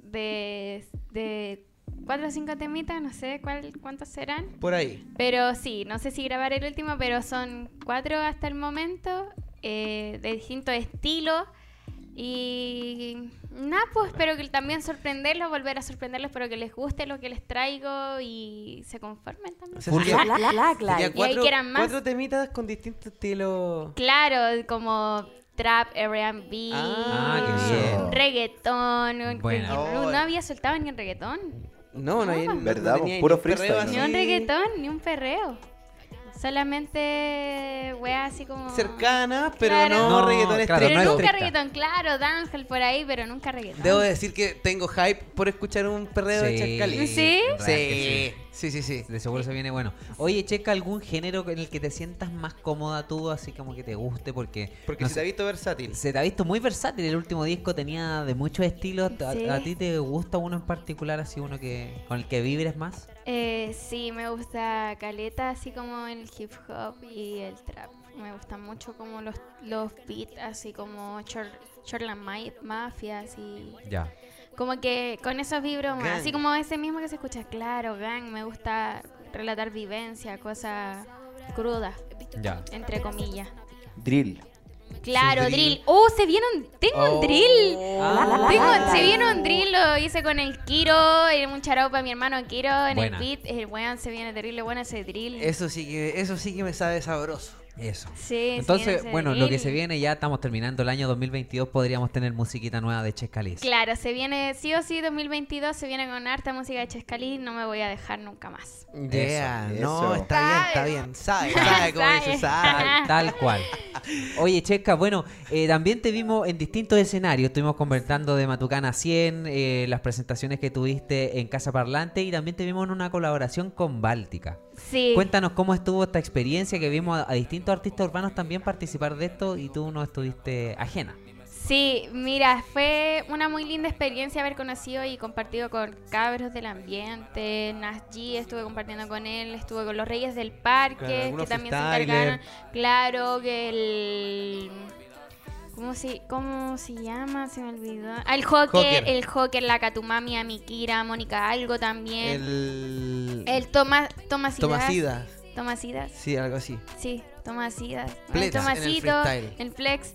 S5: de, de cuatro o cinco temitas, no sé cuál, cuántos serán.
S3: Por ahí.
S5: Pero sí, no sé si grabar el último, pero son cuatro hasta el momento, eh, de distintos estilos. Y nada, pues espero que también sorprenderlos, volver a sorprenderlos, espero que les guste lo que les traigo y se conformen también.
S3: O sea, sería-
S1: Black, Black, Black
S3: sería
S1: Live.
S5: Y ahí
S3: cuatro,
S5: quieran más.
S3: cuatro temitas con distintos estilos.
S5: Claro, como trap, R&B,
S2: Ah,
S5: reggaetón.
S2: Buena.
S5: No, no había soltado ni un reggaetón.
S3: No, no, hay- no,
S8: ¿Verdad,
S3: tenía
S8: puro
S3: ni un perreo
S8: freestyle,
S5: Ni un reggaetón, ni un perreo. Solamente wea así como.
S3: Cercana, pero
S5: Claro.
S3: no,
S2: No,
S3: reggaetón
S2: claro,
S5: Pero
S2: no
S5: nunca
S2: estricta.
S5: reggaetón, claro, D'Angel por ahí, pero nunca reggaetón.
S3: Debo decir que tengo hype por escuchar un perreo de
S2: Sí.
S3: Chescalí.
S5: ¿Sí?
S3: Sí, sí, sí, sí.
S2: De seguro se viene bueno. Oye, checa algún género en el que te sientas más cómoda tú, así como que te guste, porque.
S3: Porque
S2: no
S3: se
S2: sé,
S3: te ha visto versátil.
S2: se te ha visto muy versátil. El último disco tenía de muchos estilos. ¿A,
S5: Sí.
S2: a ti te gusta uno en particular, así uno que con el que vibres más?
S5: Eh, sí, me gusta Caleta, así como el hip hop y el trap. Me gustan mucho como los, los beats, así como Ma- Mafia, así.
S2: Ya.
S5: Como que con esos vibros, así como ese mismo que se escucha, claro, gang, me gusta relatar vivencia, cosas crudas,
S2: Ya.
S5: entre comillas.
S8: Drill.
S5: Claro,
S3: drill.
S5: drill. Oh, se viene un, tengo
S3: Oh.
S5: un drill.
S1: Black, Black,
S5: Tengo- se viene un drill, lo hice con el Kiro, en un charao para mi hermano Kiro en
S2: Buena.
S5: el beat. El weón se viene terrible bueno ese drill.
S3: Eso sí que, eso sí que me sabe sabroso.
S2: Eso.
S5: Sí,
S2: Entonces,
S5: sí,
S2: bueno, lo que se viene ya estamos terminando el año 2022, podríamos tener musiquita nueva de Chescalis.
S5: Claro, se viene, sí o sí, 2022 se viene con harta música de Chescalí, no me voy a dejar nunca más.
S3: Yeah,
S6: Eso,
S3: no,
S6: eso.
S3: está bien, está bien. Sabe, *laughs* sabe cómo dice,
S5: Sabe.
S3: sabe.
S2: Tal, tal cual. Oye, Chesca, bueno, eh, también te vimos en distintos escenarios. Estuvimos conversando de Matucana 100, eh, las presentaciones que tuviste en Casa Parlante y también te vimos en una colaboración con Báltica.
S5: Sí.
S2: Cuéntanos cómo estuvo esta experiencia que vimos a, a distintos artistas urbanos también participar de esto y tú no estuviste ajena.
S5: Sí, mira, fue una muy linda experiencia haber conocido y compartido con cabros del ambiente. Nasji estuve compartiendo con él, estuve con los Reyes del
S3: Claro,
S5: Parque, que también se encargaron. Claro, que el. ¿Cómo se, ¿Cómo se llama? Se me olvidó. Ah, el Joker,
S3: Joker.
S5: el Joker, la Katumami, Amikira, Mónica Algo también.
S3: El.
S5: El Tomás Tomasidas.
S3: Tomasidas.
S5: Tomasidas.
S3: Sí, algo así.
S5: Sí, Tomasidas.
S3: Flex, en el
S5: Tomasito, el Flex.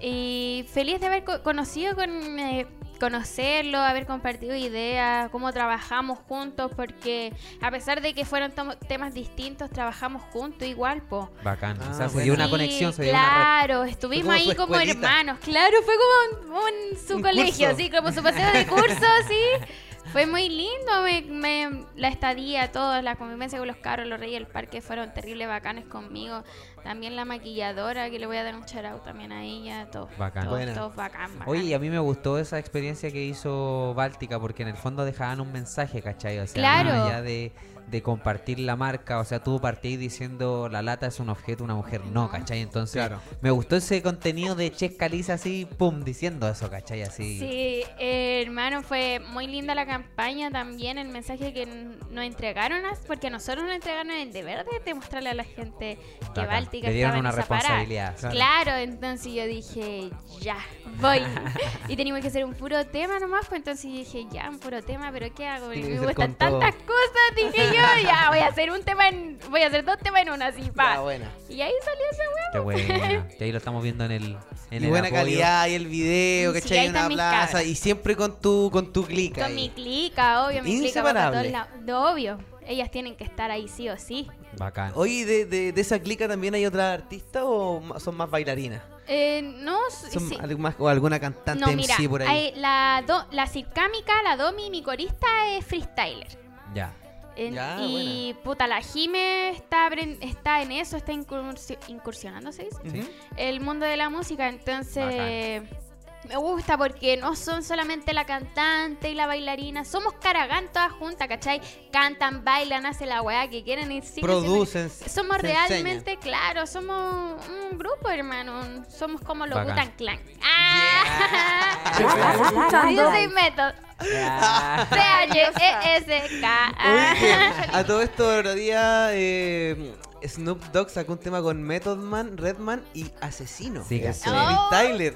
S5: Y feliz de haber co- conocido, con, eh, conocerlo, haber compartido ideas, cómo trabajamos juntos, porque a pesar de que fueron temas distintos, trabajamos juntos igual, po.
S2: Bacán.
S3: Ah,
S2: o sea, se dio una
S5: Sí,
S2: conexión, se dio una.
S5: Claro, estuvimos ahí como
S3: escuelita.
S5: hermanos. Claro, fue como un, un- su
S3: Un
S5: colegio,
S3: curso.
S5: así como su paseo de curso, *laughs* sí. Fue muy lindo, me, me- la estadía, todo, la convivencia con los carros, los reyes del parque fueron terribles bacanes conmigo. También la maquilladora, que le voy a dar un shout también a ella, todos,
S2: Bacán.
S5: todos, todos bacán, bacán.
S2: Oye, y a mí me gustó esa experiencia que hizo Báltica porque en el fondo dejaban un mensaje, ¿cachai? O sea,
S5: Claro.
S2: más allá de, de compartir la marca, o sea, tú partís diciendo la lata es un objeto, una mujer no, ¿cachai? Entonces,
S3: Claro.
S2: me gustó ese contenido de Ches Caliza así, pum, diciendo eso, ¿cachai? Así.
S5: Sí, eh, hermano, fue muy linda la campaña también, el mensaje que nos entregaron, porque a nosotros nos entregaron el deber de demostrarle a la gente que
S2: Bacán.
S5: Báltica
S2: Le dieron
S5: estaba en
S2: una
S5: esa parada.
S2: responsabilidad.
S5: Claro. entonces yo dije, ya, voy. *laughs* y teníamos que hacer un puro tema nomás, pues entonces yo dije, ya, un puro tema, pero ¿qué hago? Me gustan
S3: todo.
S5: tantas cosas, dije yo, *laughs* ya, voy a hacer un tema en, voy a hacer dos temas en una, así,
S3: Ya,
S5: pa.
S3: buena.
S5: Y ahí salió ese huevo.
S2: Qué buena. *laughs* Y ahí lo estamos viendo en el. En
S3: y
S2: el
S3: buena
S2: apoyo.
S3: calidad y el video,
S5: Sí,
S3: ¿cachai?
S5: ahí
S3: En una plaza
S5: cabras.
S3: y siempre con tu con tu clic
S5: Con
S3: ahí.
S5: mi clica, obvio, mi clica para todos lados. Obvio, ellas tienen que estar ahí sí o sí.
S2: Bacán.
S3: Oye, de, de, de esa clica también hay otra artista o son más bailarinas?
S5: Eh, no,
S3: Son
S5: sí.
S3: más- o alguna cantante
S5: No,
S3: en
S5: mira,
S3: sí por ahí.
S5: hay la, do- la circámica, la Domi, mi corista es freestyler.
S2: Ya.
S5: En-
S3: Ya,
S5: y puta, la Jime está, está en eso, está incursi- incursionando, ¿se dice?
S3: Ujú.
S5: El mundo de la música, entonces me gusta porque no son solamente la cantante y la bailarina, somos caragán todas juntas, ¿cachai? Cantan, bailan, hacen la weá que quieren y siendo-
S3: Producen.
S5: Somos realmente, claro, somos un grupo, hermano. Somos como los
S2: Bacán.
S5: Butan Clan. ¡Ah!
S1: Black *laughs*
S2: Ya.
S5: C-H-E-S-K.
S3: Que a todo esto otro día eh, Snoop Dogg sacó un tema con Method Man, Redman y Asesino.
S2: Sí,
S3: Eso.
S5: caché.
S3: Tyler.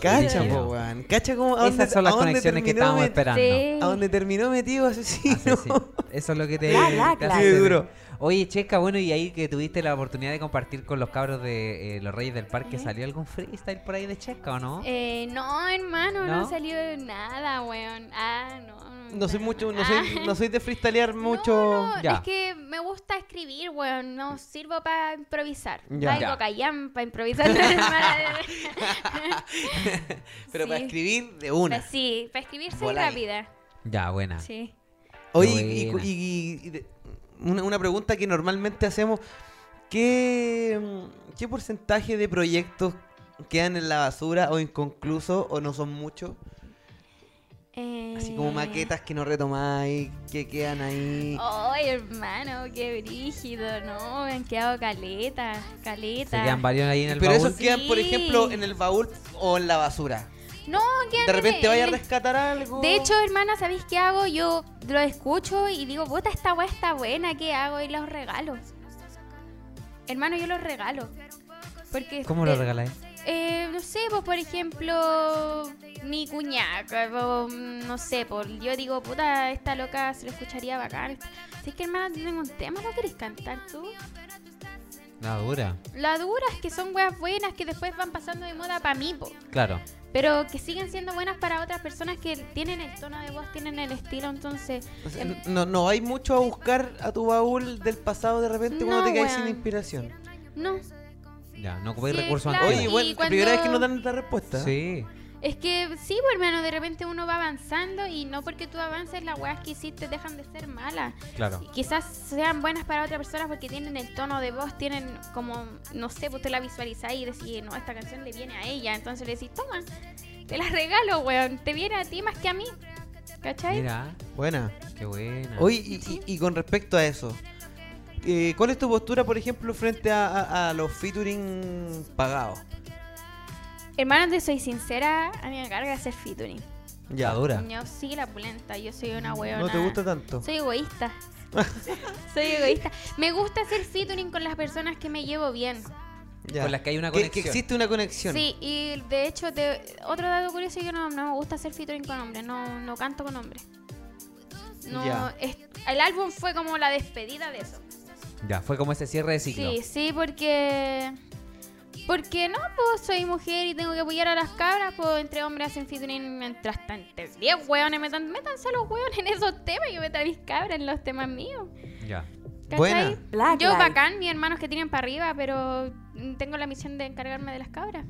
S3: Cacha,
S2: Brígido.
S3: po, weón. Cacha como a dónde,
S2: Esas son las
S3: a
S2: conexiones que
S3: terminó
S2: estábamos esperando.
S5: Sí.
S3: A dónde terminó metido Asesino.
S2: Asesino. Eso es lo que te,
S1: Black, Black,
S2: te
S1: Black.
S2: hace-
S3: Sí, duro.
S2: Oye, Checa, bueno, y ahí que tuviste la oportunidad de compartir con los cabros de eh, los Reyes del Parque, ¿salió algún freestyle por ahí de Checa o no?
S5: Eh, no, hermano, no,
S2: ¿No?
S5: salió nada, weón. Ah, no.
S3: No soy mucho, no
S5: Ah.
S3: soy, no soy de freestylear *laughs* mucho.
S5: No, no,
S2: Ya.
S5: es que me gusta escribir, weón. No sirvo para improvisar.
S3: Ya.
S5: Algo
S2: Ya.
S5: callan para improvisar. *laughs*
S3: Pero *laughs* para escribir de una.
S5: Sí, para escribir soy rápida.
S2: Ya, buena.
S5: Sí.
S3: Oye, y, y- y de- una, una pregunta que normalmente hacemos, ¿qué, mm, ¿qué porcentaje de proyectos quedan en la basura o inconclusos o no son muchos? Así como
S5: Eh,
S3: maquetas que no retomáis, que quedan ahí.
S5: Ay, hermano, qué brígido, ¿no? Me han quedado caleta,
S2: Se
S5: caleta.
S2: quedan varios ahí en el
S3: Pero
S2: baúl.
S3: esos quedan, por ejemplo, en el baúl o en la basura.
S5: No, quedan
S3: De
S5: en
S3: repente vaya a rescatar algo.
S5: De hecho, hermana, ¿sabéis qué hago? Yo lo escucho y digo, puta, esta weá está buena, ¿qué hago? Y los regalo. Hermano, yo los regalo. Porque
S2: ¿Cómo lo
S5: eh,
S2: regaláis?
S5: Eh, no sé, pues por ejemplo, mi mm, no sé, por, yo digo, puta, esta loca se lo escucharía bacán. Si es que hermano, tengo un tema, ¿no querés cantar tú?
S2: La dura.
S5: La dura es que son weas buenas que después van pasando de moda para mí, po.
S2: Claro.
S5: Pero que siguen siendo buenas para otras personas que tienen el tono de voz, tienen el estilo, entonces...
S3: O sea,
S5: em,
S3: no, no hay mucho a buscar a tu baúl del pasado de repente cuando
S5: No,
S3: te quedas sin inspiración.
S5: No.
S2: Ya, no ocupáis
S5: Sí,
S2: recursos
S5: claro.
S2: antiguos.
S3: Oye, bueno,
S5: cuando-
S3: primera vez que nos dan esta respuesta.
S2: Sí.
S5: Es que sí, pues hermano, de repente uno va avanzando y no porque tú avances las weas que hiciste dejan de ser malas.
S2: Claro.
S5: Y Quizás sean buenas para otra persona porque tienen el tono de voz, tienen como, no sé, pues usted la visualizáis y decís, no, esta canción le viene a ella. Entonces le decís, toma, te la regalo, weón, te viene a ti más que a mí. ¿Cachai?
S2: Mira,
S3: Buena.
S2: qué buena.
S3: Oye, y, y- y con respecto a eso, eh, ¿cuál es tu postura, por ejemplo, frente a, a- a los featuring pagados?
S5: Hermano, te soy sincera, a mí me carga hacer featuring.
S2: Ya dura.
S5: Yo sí la pulenta, yo soy una weona.
S3: ¿No te gusta tanto?
S5: Soy egoísta. *laughs* *laughs* soy egoísta. Me gusta hacer featuring con las personas que me llevo bien.
S3: Ya.
S2: Con las que hay una
S3: Que- Que,
S2: conexión.
S3: existe una conexión.
S5: Sí, y de hecho, te- otro dato curioso es que no, no me gusta hacer featuring con hombres, no, no canto con hombres. No,
S3: Ya.
S5: es- el álbum fue como la despedida de eso.
S2: Ya, fue como ese cierre de ciclo.
S5: Sí, sí, porque... Porque no, pues soy mujer y tengo que apoyar a las cabras, pues entre hombres hacen featuring mientras tanto. 10 hueones, metan, métanse los hueones en esos temas y yo meto a mis cabras en los temas míos.
S2: Ya.
S1: Black
S5: Yo bacán, mis hermanos que tienen para arriba, pero tengo la misión de encargarme de las cabras.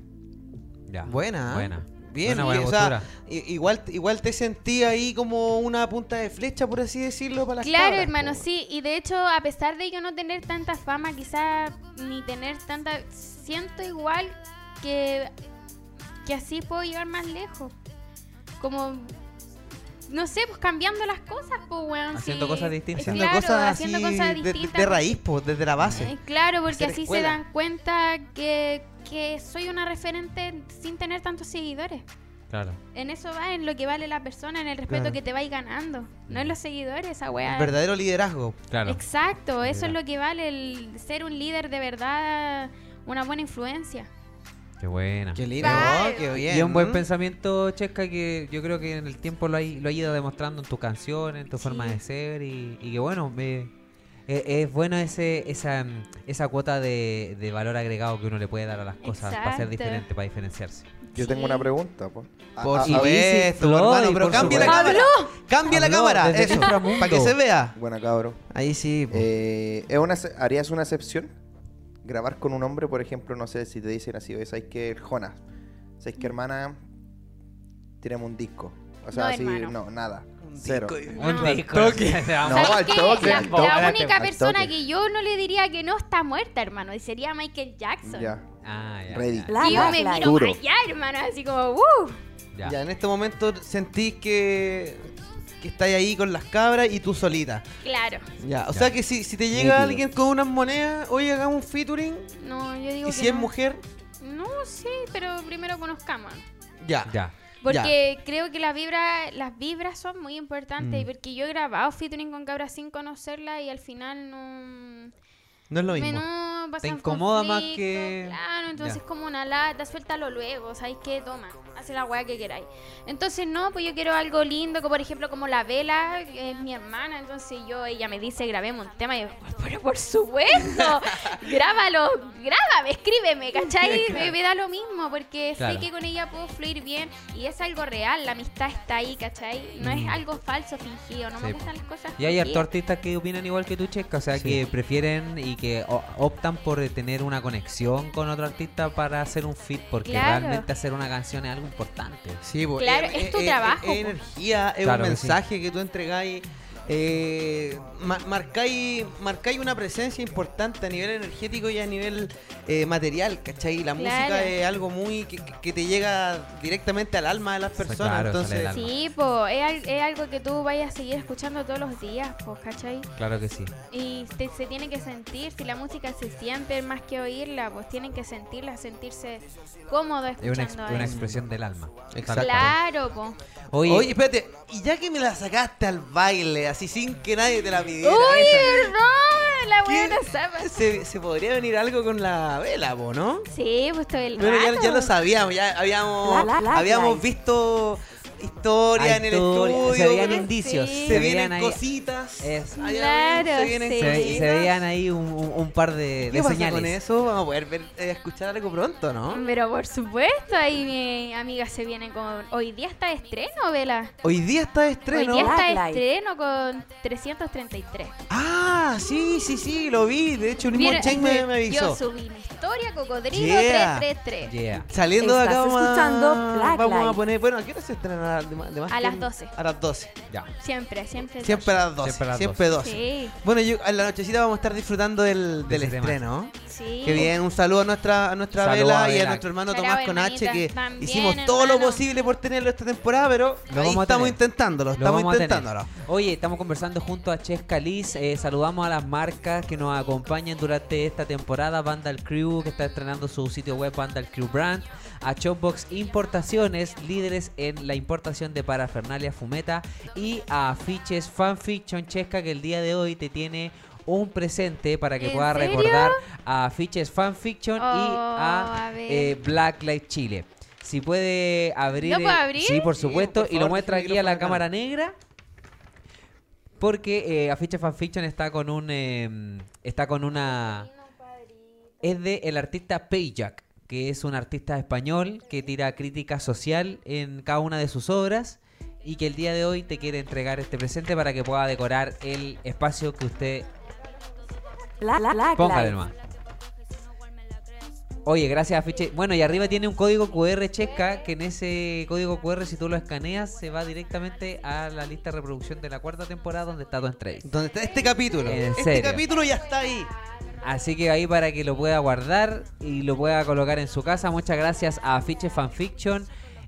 S2: Ya.
S3: Buena. ¿eh?
S2: Buena.
S3: Bien,
S2: Buena, buena
S3: y, o sea, igual, igual te sentí ahí como una punta de flecha, por así decirlo, para las
S5: Claro,
S3: cabras,
S5: hermano, sí. Y de hecho, a pesar de yo no tener tanta fama, quizá ni tener tanta... Siento igual que, que así puedo llegar más lejos. Como... No sé, pues cambiando las cosas, pues, weón.
S2: Haciendo
S5: sí.
S2: cosas distintas.
S3: Haciendo
S5: Claro,
S3: cosas
S5: haciendo
S3: así
S5: cosas
S3: de- de,
S5: distintas.
S3: de raíz, po, desde la base.
S5: Eh, Claro, porque así
S3: escuela.
S5: se dan cuenta que, que soy una referente sin tener tantos seguidores.
S2: Claro.
S5: En eso va, en lo que vale la persona, en el respeto
S3: Claro.
S5: que te vais ganando. No en los seguidores, esa weá.
S3: Verdadero liderazgo.
S2: Claro.
S5: Exacto, eso es lo que vale, el ser un líder de verdad, una buena influencia.
S2: Qué buena.
S3: Qué lindo,
S5: Bye.
S3: qué bien.
S2: Y es un buen pensamiento, Chesca, que yo creo que en el tiempo lo ha, lo ha ido demostrando en tu canción, en tu forma de ser y, y que bueno, me, es, es bueno ese, esa, esa cuota de, de valor agregado que uno le puede dar a las cosas para ser diferente, para diferenciarse.
S6: Yo tengo
S5: Sí.
S6: una pregunta,
S3: Por
S6: a- a-
S3: supuesto,
S2: Floyd,
S3: hermano, pero
S2: por
S3: cambie la cámara. Cambie la
S2: Habló
S3: cámara, eso, para que se vea.
S6: Buena cabro.
S3: Ahí sí.
S6: Eh, ¿es una, ex- ¿Harías una excepción? Grabar con un hombre, por ejemplo, no sé si te dicen así, oye, ¿sabes qué, Jonas? ¿Sabes qué, hermana? Tenemos un disco. O sea,
S5: No,
S6: así,
S5: hermano.
S6: no, nada. Cero.
S2: Un
S6: No,
S2: disco.
S3: toque.
S2: Vamos. *laughs*
S6: No,
S5: ¿Sabes
S6: al toque,
S5: la,
S6: al
S5: la única persona que yo no le diría que no está muerta, hermano, y sería Michael Jackson.
S6: Ya.
S2: Ah, ya,
S6: Ready.
S2: ya,
S1: Black
S5: Y yo me
S1: Lives.
S5: miro allá, hermano, así como, uh.
S2: ya.
S3: Ya, en este momento sentís que, que estáis ahí con las cabras y tú solita.
S5: Claro.
S3: Ya, o
S2: Ya.
S3: sea que si, si te llega
S6: Nítido.
S3: alguien con unas monedas, oye, hagamos un featuring.
S5: No, yo digo
S3: Y
S5: que
S3: si es mujer,
S5: No, sí, pero primero conozcamos.
S3: ya.
S2: Ya.
S5: Porque creo que las vibras, las vibras son muy importantes.
S3: Mm.
S5: Y porque yo he grabado featuring con cabras sin conocerla y al final no.
S3: No es lo mismo.
S5: no pasan
S2: incomoda más que-
S5: Claro, entonces
S2: Ya.
S5: como una lata, suéltalo luego, ¿sabes qué? Toma, hace la weá que queráis. Entonces no, pues yo quiero algo lindo, como por ejemplo como la Vela, que es mi hermana, entonces yo, ella me dice, grabemos un tema, y yo, pero por supuesto, *laughs* grábalo, grábame, escríbeme, ¿cachai? Me, me da lo mismo, porque
S2: Claro.
S5: sé que con ella puedo fluir bien y es algo real, la amistad está ahí, ¿cachai? No es algo falso, fingido, no
S2: Mm. Sí,
S5: me gustan las cosas
S2: Y hay hartos artistas que opinan igual que tú, Chesca, o sea,
S3: Sí.
S2: que prefieren y que optan por tener una conexión con otro artista para hacer un fit, porque
S5: Claro.
S2: realmente hacer una canción es algo importante.
S3: Sí,
S5: Claro,
S3: eh,
S5: es tu
S3: eh,
S5: trabajo,
S3: Es, energía, es
S2: Claro
S3: un
S2: que sí.
S3: mensaje que tú entregáis. Eh, ma- marcáis, marcáis una presencia importante a nivel energético y a nivel eh, material, ¿cachai? La
S5: Claro.
S3: música es algo muy que, te llega directamente al alma de las personas.
S2: claro,
S3: entonces,
S2: alma.
S5: Sí, pues es, al- es algo que tú vayas a seguir escuchando todos los días, pues, ¿cachai?
S2: Claro que sí.
S5: Y te- se tiene que sentir, si la música se siente más que oírla, pues tienen que sentirla, sentirse cómodo
S2: Es una, ex-
S5: escuchando
S2: una
S5: eso.
S2: expresión del alma.
S3: Exacto.
S5: Claro, pues.
S2: Oye,
S3: Oye, espérate, y ya que me la sacaste al baile, así sin que nadie te la pidiera,
S5: ¡Uy, verdad! La
S3: ¿qué-
S5: buena zapa.
S3: se, se podría venir algo con la vela, ¿no?
S5: Sí, pues todo el
S3: Bueno, ya,
S5: rato.
S3: ya lo sabíamos, ya habíamos,
S1: La- la- la-
S3: habíamos
S1: la-
S3: visto historia
S2: Hay
S3: en el
S2: historia,
S3: estudio.
S2: Se veían indicios.
S5: Se
S3: se
S2: Se
S3: vienen
S2: veían ahí,
S3: cositas.
S5: Claro,
S3: se vienen
S5: sí.
S2: se, ve-
S3: cositas.
S2: se veían ahí un, un- un par de,
S3: ¿Qué
S2: de
S3: pasa
S2: señales.
S3: con eso? Vamos a poder ver, eh, escuchar algo pronto, ¿no?
S5: Pero por supuesto, ahí mi amiga se viene con... Hoy día está de estreno, Vela.
S3: Hoy día está de estreno.
S5: Hoy día está de estreno con 333.
S3: Ah, Ah, sí, sí, sí, lo vi. De hecho, el mismo Chen me, me
S5: Yo
S3: avisó.
S5: subí mi historia, cocodrilo
S3: Yeah.
S5: 333.
S2: Yeah.
S3: Saliendo de acá vamos a, vamos a poner... Bueno, ¿a qué hora se estrena? De, de más
S5: A las 12.
S3: A las 12.
S2: Ya.
S5: Siempre, siempre.
S3: Siempre a las 12.
S2: Siempre a las
S3: Siempre 12.
S5: Sí,
S3: Bueno, yo, en la nochecita vamos a estar disfrutando del, del
S2: ese tema.
S5: Sí.
S3: Qué bien, un saludo a nuestra, a nuestra
S2: Saludo
S3: Vela
S2: a
S3: y a
S2: Vela.
S3: nuestro hermano Tomás con H
S5: hermanita,
S3: que
S5: también,
S3: hicimos todo lo
S5: hermano.
S3: posible por tenerlo esta temporada, pero
S2: Lo
S3: ahí
S2: vamos a
S3: estamos
S2: tener.
S3: intentándolo,
S2: Lo
S3: estamos
S2: vamos a tener.
S3: intentándolo.
S2: Oye, estamos conversando junto a Chesca Liz. eh, saludamos a las marcas que nos acompañan durante esta temporada. Vandal Crew, que está estrenando su sitio web Vandal Crew Brand. A Chopbox Importaciones, líderes en la importación de parafernalia fumeta. Y a Afiches Fanfiction Chesca, que el día de hoy te tiene un presente para que
S5: ¿En
S2: puedas
S5: serio?
S2: recordar a Afiches Fanfiction y
S5: Oh,
S2: a, eh, Black Light Chile. Si puede abrir.
S5: ¿Lo puedo abrir?
S2: Sí, por
S3: Sí,
S2: supuesto.
S3: por
S2: y lo muestra aquí a la
S3: acá.
S2: cámara negra. Porque eh, Afiche Fanfiction está con un. eh, está con una. Es de el artista Payjack, que es un artista español que tira crítica social en cada una de sus obras. Y que el día de hoy te quiere entregar este presente para que pueda decorar el espacio que usted
S1: Black, Black
S2: Póngale
S1: Light.
S2: nomás. Oye, gracias Afiche. Bueno, y arriba tiene un código QR Chesca, que en ese código QR, si tú lo escaneas, se va directamente a la lista de reproducción de la cuarta temporada donde está tu entrevista.
S3: Donde está este capítulo.
S2: ¿En
S3: este
S2: serio?
S3: capítulo ya está ahí.
S2: Así que ahí para que lo pueda guardar y lo pueda colocar en su casa. Muchas gracias a Afiche Fanfiction.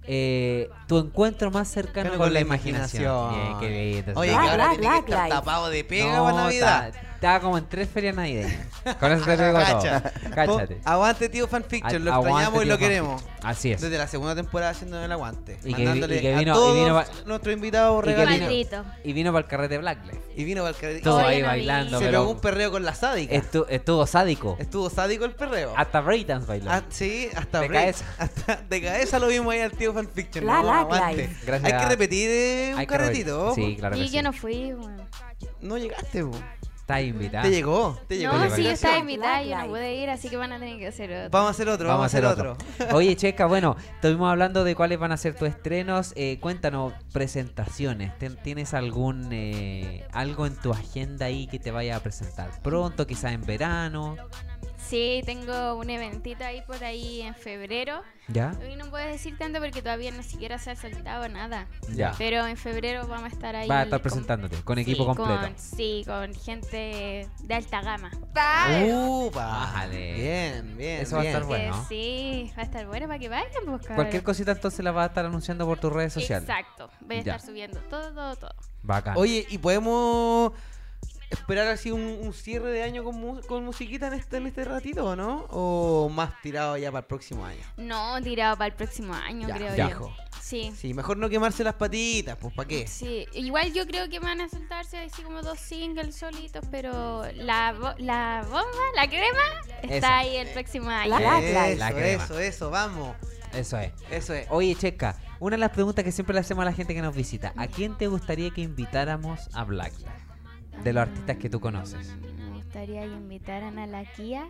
S2: Eh, tu encuentro más cercano con, la imaginación. Bien, qué lindo.
S3: Oye, que ahora tiene que estar tapado de pega
S2: No,
S3: para Navidad.
S2: Estaba como en tres ferias navideñas. Con eso te *laughs* digo todo.
S3: Cacha.
S2: Cáchate.
S3: Aguante, tío Fanfiction. Lo
S2: Aguante,
S3: extrañamos y
S2: tío
S3: lo queremos.
S2: Así es.
S3: Desde la segunda temporada haciendo el aguante.
S2: Y que vi-
S3: mandándole
S2: y que
S3: a
S2: vino- y
S3: todos
S2: vino pa-
S3: nuestros invitados
S2: y que
S3: regalitos.
S2: vino-
S5: Maldito.
S2: Y vino para el carrete Blacklight.
S3: Y vino para el carrete.
S2: Todo
S5: Oye,
S2: ahí
S5: no vi.
S2: bailando,
S3: Se pegó un perreo con la sádica.
S2: estu- estuvo sádico.
S3: Estuvo sádico el perreo.
S2: Hasta breakdance bailó.
S3: Ah, sí, hasta
S2: De
S3: break.
S2: cabeza. *laughs*
S3: Hasta de cabeza lo vimos ahí al tío Fanfiction.
S1: La,
S3: no,
S1: la,
S3: aguante.
S1: la.
S2: Gracias.
S3: Hay que repetir eh, un
S2: Hay que
S3: carretito.
S2: Sí, claro que
S5: Y
S2: sí.
S5: yo no fui.
S3: No llegaste, po.
S2: Está invitada.
S3: Te llegó, te llegó.
S5: No, sí, yo estaba invitada y yo no pude ir, así que van a tener que hacer otro.
S3: Vamos a hacer otro, vamos, a hacer otro.
S2: Oye, Checa, *laughs* bueno, estuvimos hablando de cuáles van a ser tus estrenos. Eh, cuéntanos, presentaciones. ¿Ten- ¿Tienes algún eh, algo en tu agenda ahí que te vaya a presentar pronto, quizás en verano?
S5: Sí, tengo un eventito ahí por ahí en febrero.
S2: ¿Ya?
S5: Hoy no puedo decir tanto porque todavía ni siquiera se ha soltado nada.
S2: Ya.
S5: Pero en febrero vamos a estar ahí.
S2: Va a estar presentándote con equipo
S5: sí,
S2: completo.
S5: con- sí, con gente de alta gama.
S3: Upa.
S2: Bájale.
S3: Bien, bien.
S2: Eso va a
S3: bien.
S2: estar bueno.
S5: Que sí, va a estar bueno para que vayan, pues, cabros.
S2: Cualquier cosita entonces la vas a estar anunciando por tus redes sociales.
S5: Exacto, voy a
S2: Ya.
S5: estar subiendo todo, todo, todo.
S2: Bacán.
S3: Oye, ¿y podemos esperar así un, un cierre de año con, mu- con musiquita en este, en este ratito o no? ¿O más tirado ya para el próximo año?
S5: No, tirado para el próximo año,
S3: Ya,
S5: creo
S2: ya.
S5: yo. Sí.
S3: Sí, mejor no quemarse las patitas, pues ¿para qué?
S5: Sí, igual yo creo que van a soltarse así como dos singles solitos, pero la, bo- la bomba, la crema, está ahí el próximo año.
S1: La- Black Light.
S3: Eso,
S2: La crema.
S3: eso, eso, vamos.
S2: Eso es.
S3: Eso es.
S2: Oye, Checa, una de las preguntas que siempre le hacemos a la gente que nos visita, ¿a quién te gustaría que invitáramos a Blacklight? De los artistas que tú conoces.
S5: Me gustaría que invitaran a la Kia.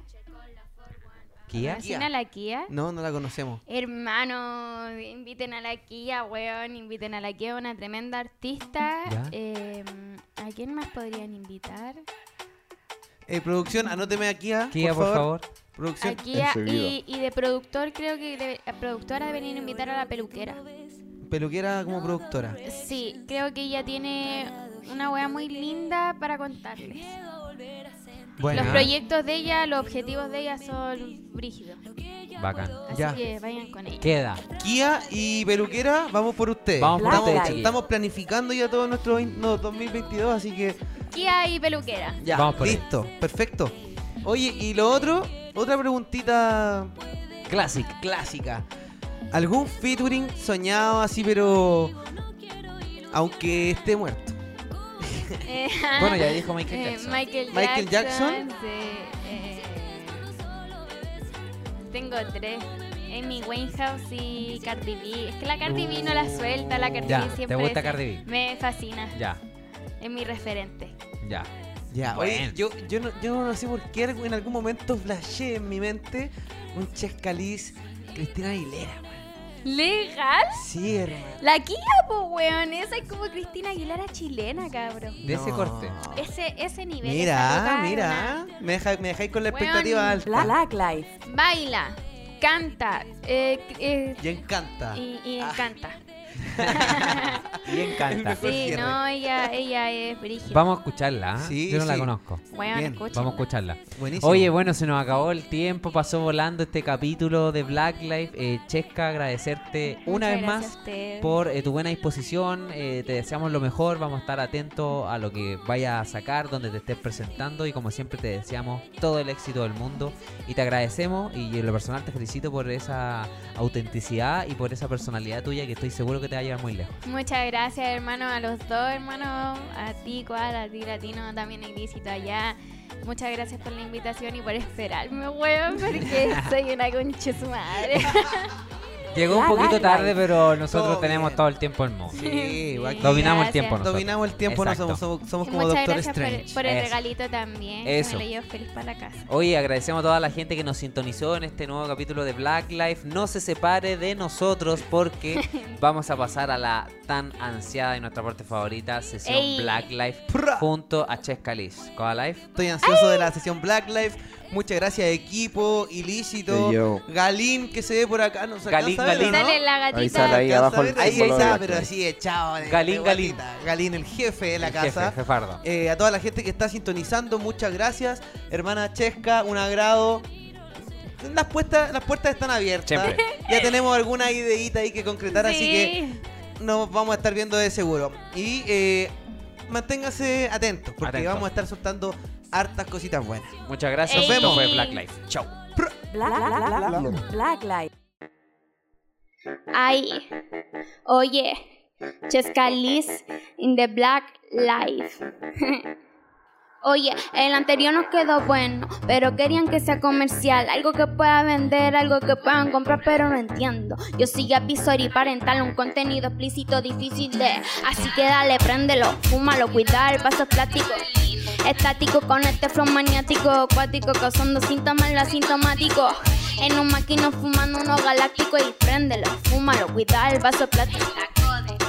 S2: ¿Kia?
S5: ¿Conocen a la Kia?
S3: No, no la conocemos.
S5: Hermano, inviten a la Kia, weón, inviten a la Kia, una tremenda artista.
S2: Ya.
S5: Eh, ¿A quién más podrían invitar?
S3: Eh, producción, anóteme aquí, ah,
S2: Kia, por favor.
S3: Producción.
S5: A Kia y, y de productor creo que de, la productora deberían invitar a la peluquera.
S3: Peluquera como productora.
S5: Sí, creo que ella tiene una wea muy linda para contarles.
S3: Bueno,
S5: Los proyectos de ella, los objetivos de ella son brígidos.
S2: Bacán.
S5: Así
S3: Ya.
S5: que vayan con ella.
S2: Queda.
S3: Kia y peluquera, vamos por usted.
S2: Vamos
S1: por
S3: estamos,
S1: usted, chiquillos.
S3: estamos planificando ya todo nuestro no, 2022, así que
S5: Kia y peluquera.
S3: ya,
S2: Vamos por ahí.
S3: listo, perfecto. Oye, y lo otro, otra preguntita
S2: Classic.
S3: clásica. ¿Algún featuring soñado así, pero aunque esté muerto?
S5: Eh, *laughs*
S2: Bueno, ya dijo Michael *laughs*
S5: eh,
S2: Jackson.
S5: Michael
S3: Michael Jackson.
S5: sí, eh, tengo tres. Amy Winehouse y Cardi B. Es que la Cardi B no la suelta, la Cardi
S2: Ya,
S5: B
S2: ¿te
S5: siempre
S2: gusta
S5: se-
S2: Cardi B?
S5: Me fascina,
S2: Ya,
S5: es mi referente.
S2: ya.
S3: Ya,
S2: Bueno.
S3: oye, yo, yo, no, yo no sé por qué en algún momento flashé en mi mente un chescaliz Cristina Aguilera.
S5: ¿Legal?
S3: Sí, hermano.
S5: La Kia, po, weón. Esa es como Cristina Aguilera chilena, cabrón.
S2: De ese corte.
S5: Ese, ese nivel.
S3: Mira, mira. Me, deja- me dejáis con la
S5: Weón.
S3: expectativa alta.
S1: Black Life.
S5: Baila, canta eh, eh,
S3: Y encanta.
S5: y, y
S3: Ah. *laughs*
S2: Y encanta.
S5: Sí, no, ella, ella es brígida.
S2: Vamos a escucharla. ¿ah?
S3: Sí,
S2: Yo no la conozco.
S3: Bien,
S5: escúchala.
S2: Vamos a escucharla.
S3: Buenísimo.
S2: Oye, bueno, se nos acabó el tiempo, pasó volando este capítulo de Black Life. Eh, Chesca, agradecerte una vez más por eh, tu buena disposición. eh, te deseamos lo mejor, vamos a estar atentos a lo que vayas a sacar, donde te estés presentando y como siempre te deseamos todo el éxito del mundo y te agradecemos y en lo personal te felicito por esa autenticidad y por esa personalidad tuya que estoy seguro que te va a llevar muy lejos.
S5: Muchas gracias, hermano, a los dos, hermano, a ti, cual, a ti, latino, también ilícito allá. Muchas gracias por la invitación y por esperarme, weón, porque *laughs* soy una concha su madre. *laughs*
S2: Llegó un
S1: Black
S2: poquito tarde, pero nosotros
S3: Todo
S2: tenemos
S3: bien.
S2: todo el tiempo del mundo.
S3: Sí, aquí
S2: Dominamos el tiempo nosotros.
S3: dominamos el tiempo, no somos, somos, somos como
S5: Muchas
S3: Doctor
S5: gracias por,
S3: Strange.
S5: por el
S2: Eso.
S5: regalito también,
S2: Eso.
S5: que me lo llevo feliz para la casa.
S2: Oye, agradecemos a toda la gente que nos sintonizó en este nuevo capítulo de Black Life. No se separe de nosotros porque *laughs* vamos a pasar a la tan ansiada y nuestra parte favorita, sesión
S5: Ey.
S2: Black Life, junto a Chesca Liz. Coa Life.
S3: Estoy ansioso de la sesión Black Life. Muchas gracias, equipo, ilícito,
S8: yo.
S3: Galín, que se ve por acá. No se
S2: Galín,
S3: alcanza a ver,
S2: Galín.
S3: ¿no?
S5: Sale la gatita.
S8: Ahí sale ahí
S3: Alcanza
S8: abajo el
S3: ver, Ahí está, pero así echado.
S2: Galín, Galín.
S3: Galín, el jefe de la
S2: El
S3: casa.
S2: Jefe.
S3: Eh, a toda la gente que está sintonizando, muchas gracias. Hermana Chesca, un agrado. Las puertas, las puertas están abiertas.
S2: Siempre. *laughs*
S3: Ya tenemos alguna ideita ahí que concretar, así que nos vamos a estar viendo de seguro. Y eh, manténgase atentos, porque
S2: Atento.
S3: vamos a estar soltando hartas cositas buenas.
S2: Muchas gracias.
S5: Ey.
S2: Esto fue Black Life. Chau.
S1: Black, Black, Black, Black Life.
S5: Ay, oye, Chesca Liz in the Black Life. *laughs* Oye, el anterior nos quedó bueno, pero querían que sea comercial, algo que pueda vender, algo que puedan comprar, pero no entiendo. Yo soy avisor parental, un contenido explícito difícil de, así que dale, préndelo, fúmalo, cuidar, vaso plástico. Estático con este flow maniático, acuático, causando síntomas lo asintomático. En un maquino fumando uno galáctico y préndelo, fúmalo, cuidar el vaso plástico.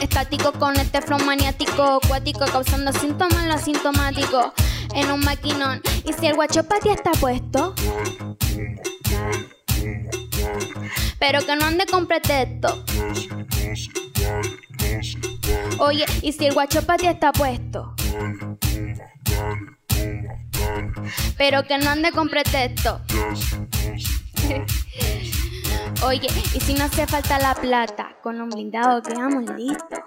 S5: Estático con este flow maniático, acuático, causando síntomas lo asintomático. En un maquinón. Y si el guacho ti está puesto. Pero que no ande con pretexto. Oye, y si el guacho ti está puesto. Pero que no ande con pretexto. *laughs* Oye, y si no hace falta la plata, con un blindado quedamos listos.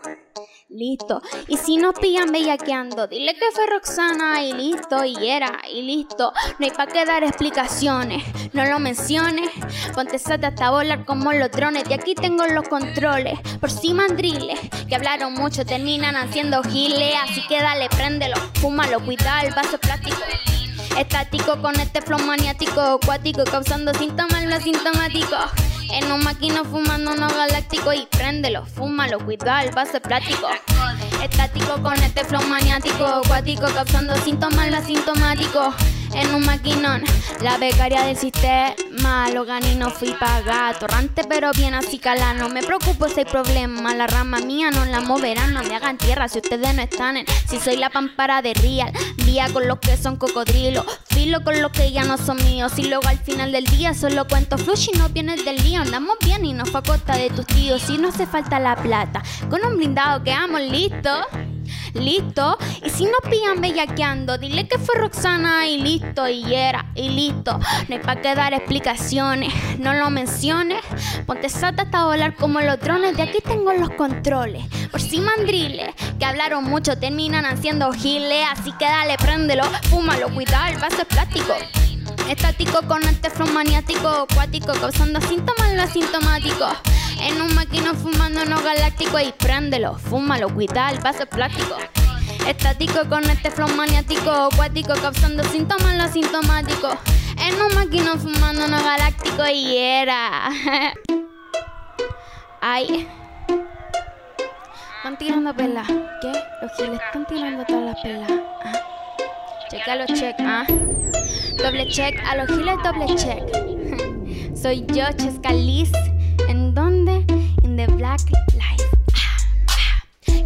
S5: Listo. Y si nos pillan bellaqueando, dile que fue Roxana y listo, y era, y listo. No hay pa' que dar explicaciones, no lo menciones. Ponte sata hasta volar como los drones, de aquí tengo los controles. Por si mandriles, que hablaron mucho, terminan haciendo giles. Así que dale, préndelo, fúmalo, cuida el vaso plástico. Estático con este flow maniático, acuático, causando síntomas lo asintomático. En un maquino fumando uno galáctico y préndelo, fúmalo, cuida el vaso plástico. Estático con este flow maniático, acuático, causando síntomas lo asintomático. En un maquinón, la becaria del sistema, lo gané y no fui pagar. Torrante pero bien así cala, no me preocupo si hay problema. La rama mía no la moverán, no me hagan tierra si ustedes no están en. Si soy la pampara de real, vía con los que son cocodrilos, filo con los que ya no son míos. Y luego al final del día solo cuento flush y no vienes del lío. Andamos bien y no fue a costa de tus tíos. Si no hace falta la plata, con un blindado quedamos listos. Listo, y si nos pillan bellaqueando, dile que fue Roxana y listo, y era, y listo. No hay pa' que dar explicaciones, no lo menciones. Ponte sata hasta volar como los drones, de aquí tengo los controles. Por si mandriles, que hablaron mucho, terminan haciendo giles. Así que dale, préndelo, fúmalo, cuidado, el vaso es plástico. Estático con este flow maniático, acuático, causando síntomas lo asintomático. En un maquino fumando no galáctico y préndelo, fúmalo, cuida el vaso plástico. Estático con este flow maniático, acuático, causando síntomas lo asintomático. En un maquino fumando no galáctico y era. *laughs* Ay. Están tirando pelas. ¿Qué? Los giles están tirando todas las pelas. Ah. Checa los check. Doble check, a los doble check. *laughs* Soy yo, Chesca. ¿En dónde? in the black life.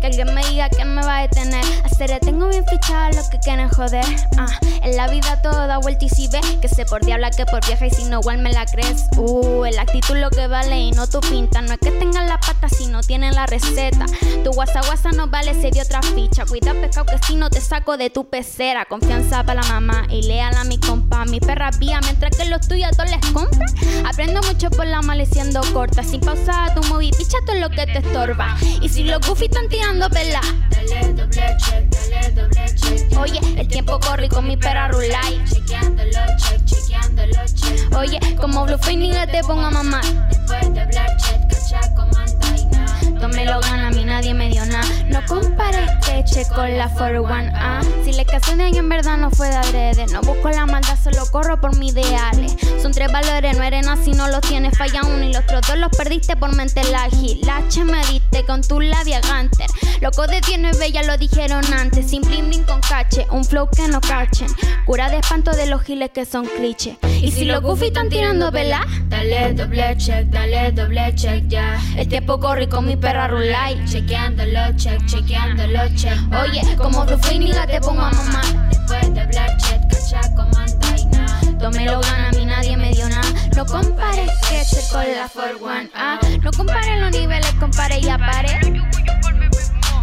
S5: Que alguien me diga que me va a detener. Hacer tengo bien fichado lo que quieren joder. Ah, en la vida todo da vuelta y si ve que se por diabla que por vieja y si no igual me la crees. Uh, el actitud lo que vale y no tu pinta. No es que tengan la pata si no tienen la receta. Tu guasa guasa no vale se dio otra ficha. Cuida pescado que si no te saco de tu pecera. Confianza para la mamá y léala a mi compa. Mi perra vía mientras que los tuyos todos les compra. Aprendo mucho por la mala y siendo corta. Sin pausa tu movie, picha todo lo que te estorba. Y si los goofy están tirando pela.
S8: Dale doble check, dale doble check.
S5: Oye, el tiempo corre con mi perra rulay.
S8: Chequeándolo, check, chequeándolo, check.
S5: Oye, como Blue Phoenix te pongo a mamar.
S8: Después de black check, cacha como anda y
S5: No me lo gana, a mí nadie me dio nada. No compares queche con la 401A. Si de año en verdad no fue de adrede. No busco la maldad, solo corro por mis ideales. Son tres valores, no eres si no los tienes. Falla uno y los otros dos los perdiste por mente ágil. La H me diste con tu labia ganter. Loco de tienes bella, lo dijeron antes. Sin bling bling con cache, un flow que no cachen. Cura de espanto de los giles que son cliché. Y si los goofy están tirando vela,
S8: Dale doble check, dale doble check ya.
S5: el tiempo corre y mi perra rulay.
S8: Chequeándolo, check, chequeándolo, check.
S5: Oye, como Phoenix te pongo a mamar.
S8: Después de black check, cacha como anda y nada.
S5: No me lo gana, a mí nadie me dio nada. No compares que con la 401A. No compares los niveles, compare y apare.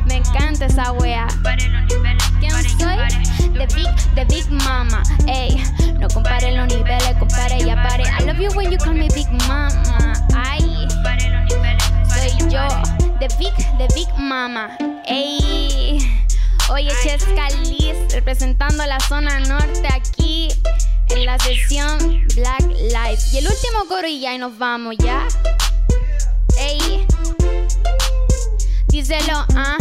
S5: Me encanta esa wea. ¿Quién soy? The Big, the Big Mama. Ey, no compare los niveles, compare y apare. I love you when you call me Big Mama. Ay, yo. The Big, the Big Mama. Ey. Oye, Chesca Liz, representando la zona norte aquí en la sesión Black Lives. Y el último coro y ya y nos vamos, ¿ya? Ey. Díselo, ah.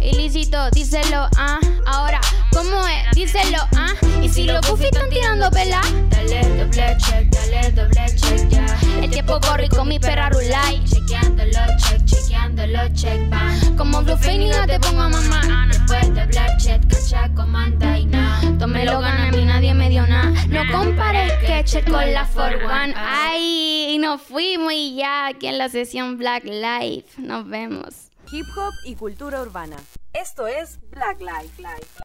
S5: Ilícito, díselo, ah. Ahora, ¿cómo es? Díselo, ah. Y si los goofy están tirando pela,
S8: Dale doble check, dale doble check ya.
S5: el tiempo corre y con mi perra rulay.
S8: Chequeándolo, check, chequeándolo, check, van.
S5: Como Blue Phoenix te pongo a mamá.
S8: Después de black check, cacha como anda y nada.
S5: Tú me lo gana, a mí nadie me dio nada. No compares Ketchup con la 41. Ay, nos fuimos y ya aquí en la sesión Black Life. Nos vemos.
S1: Hip hop y cultura urbana. Esto es Black Life. Life.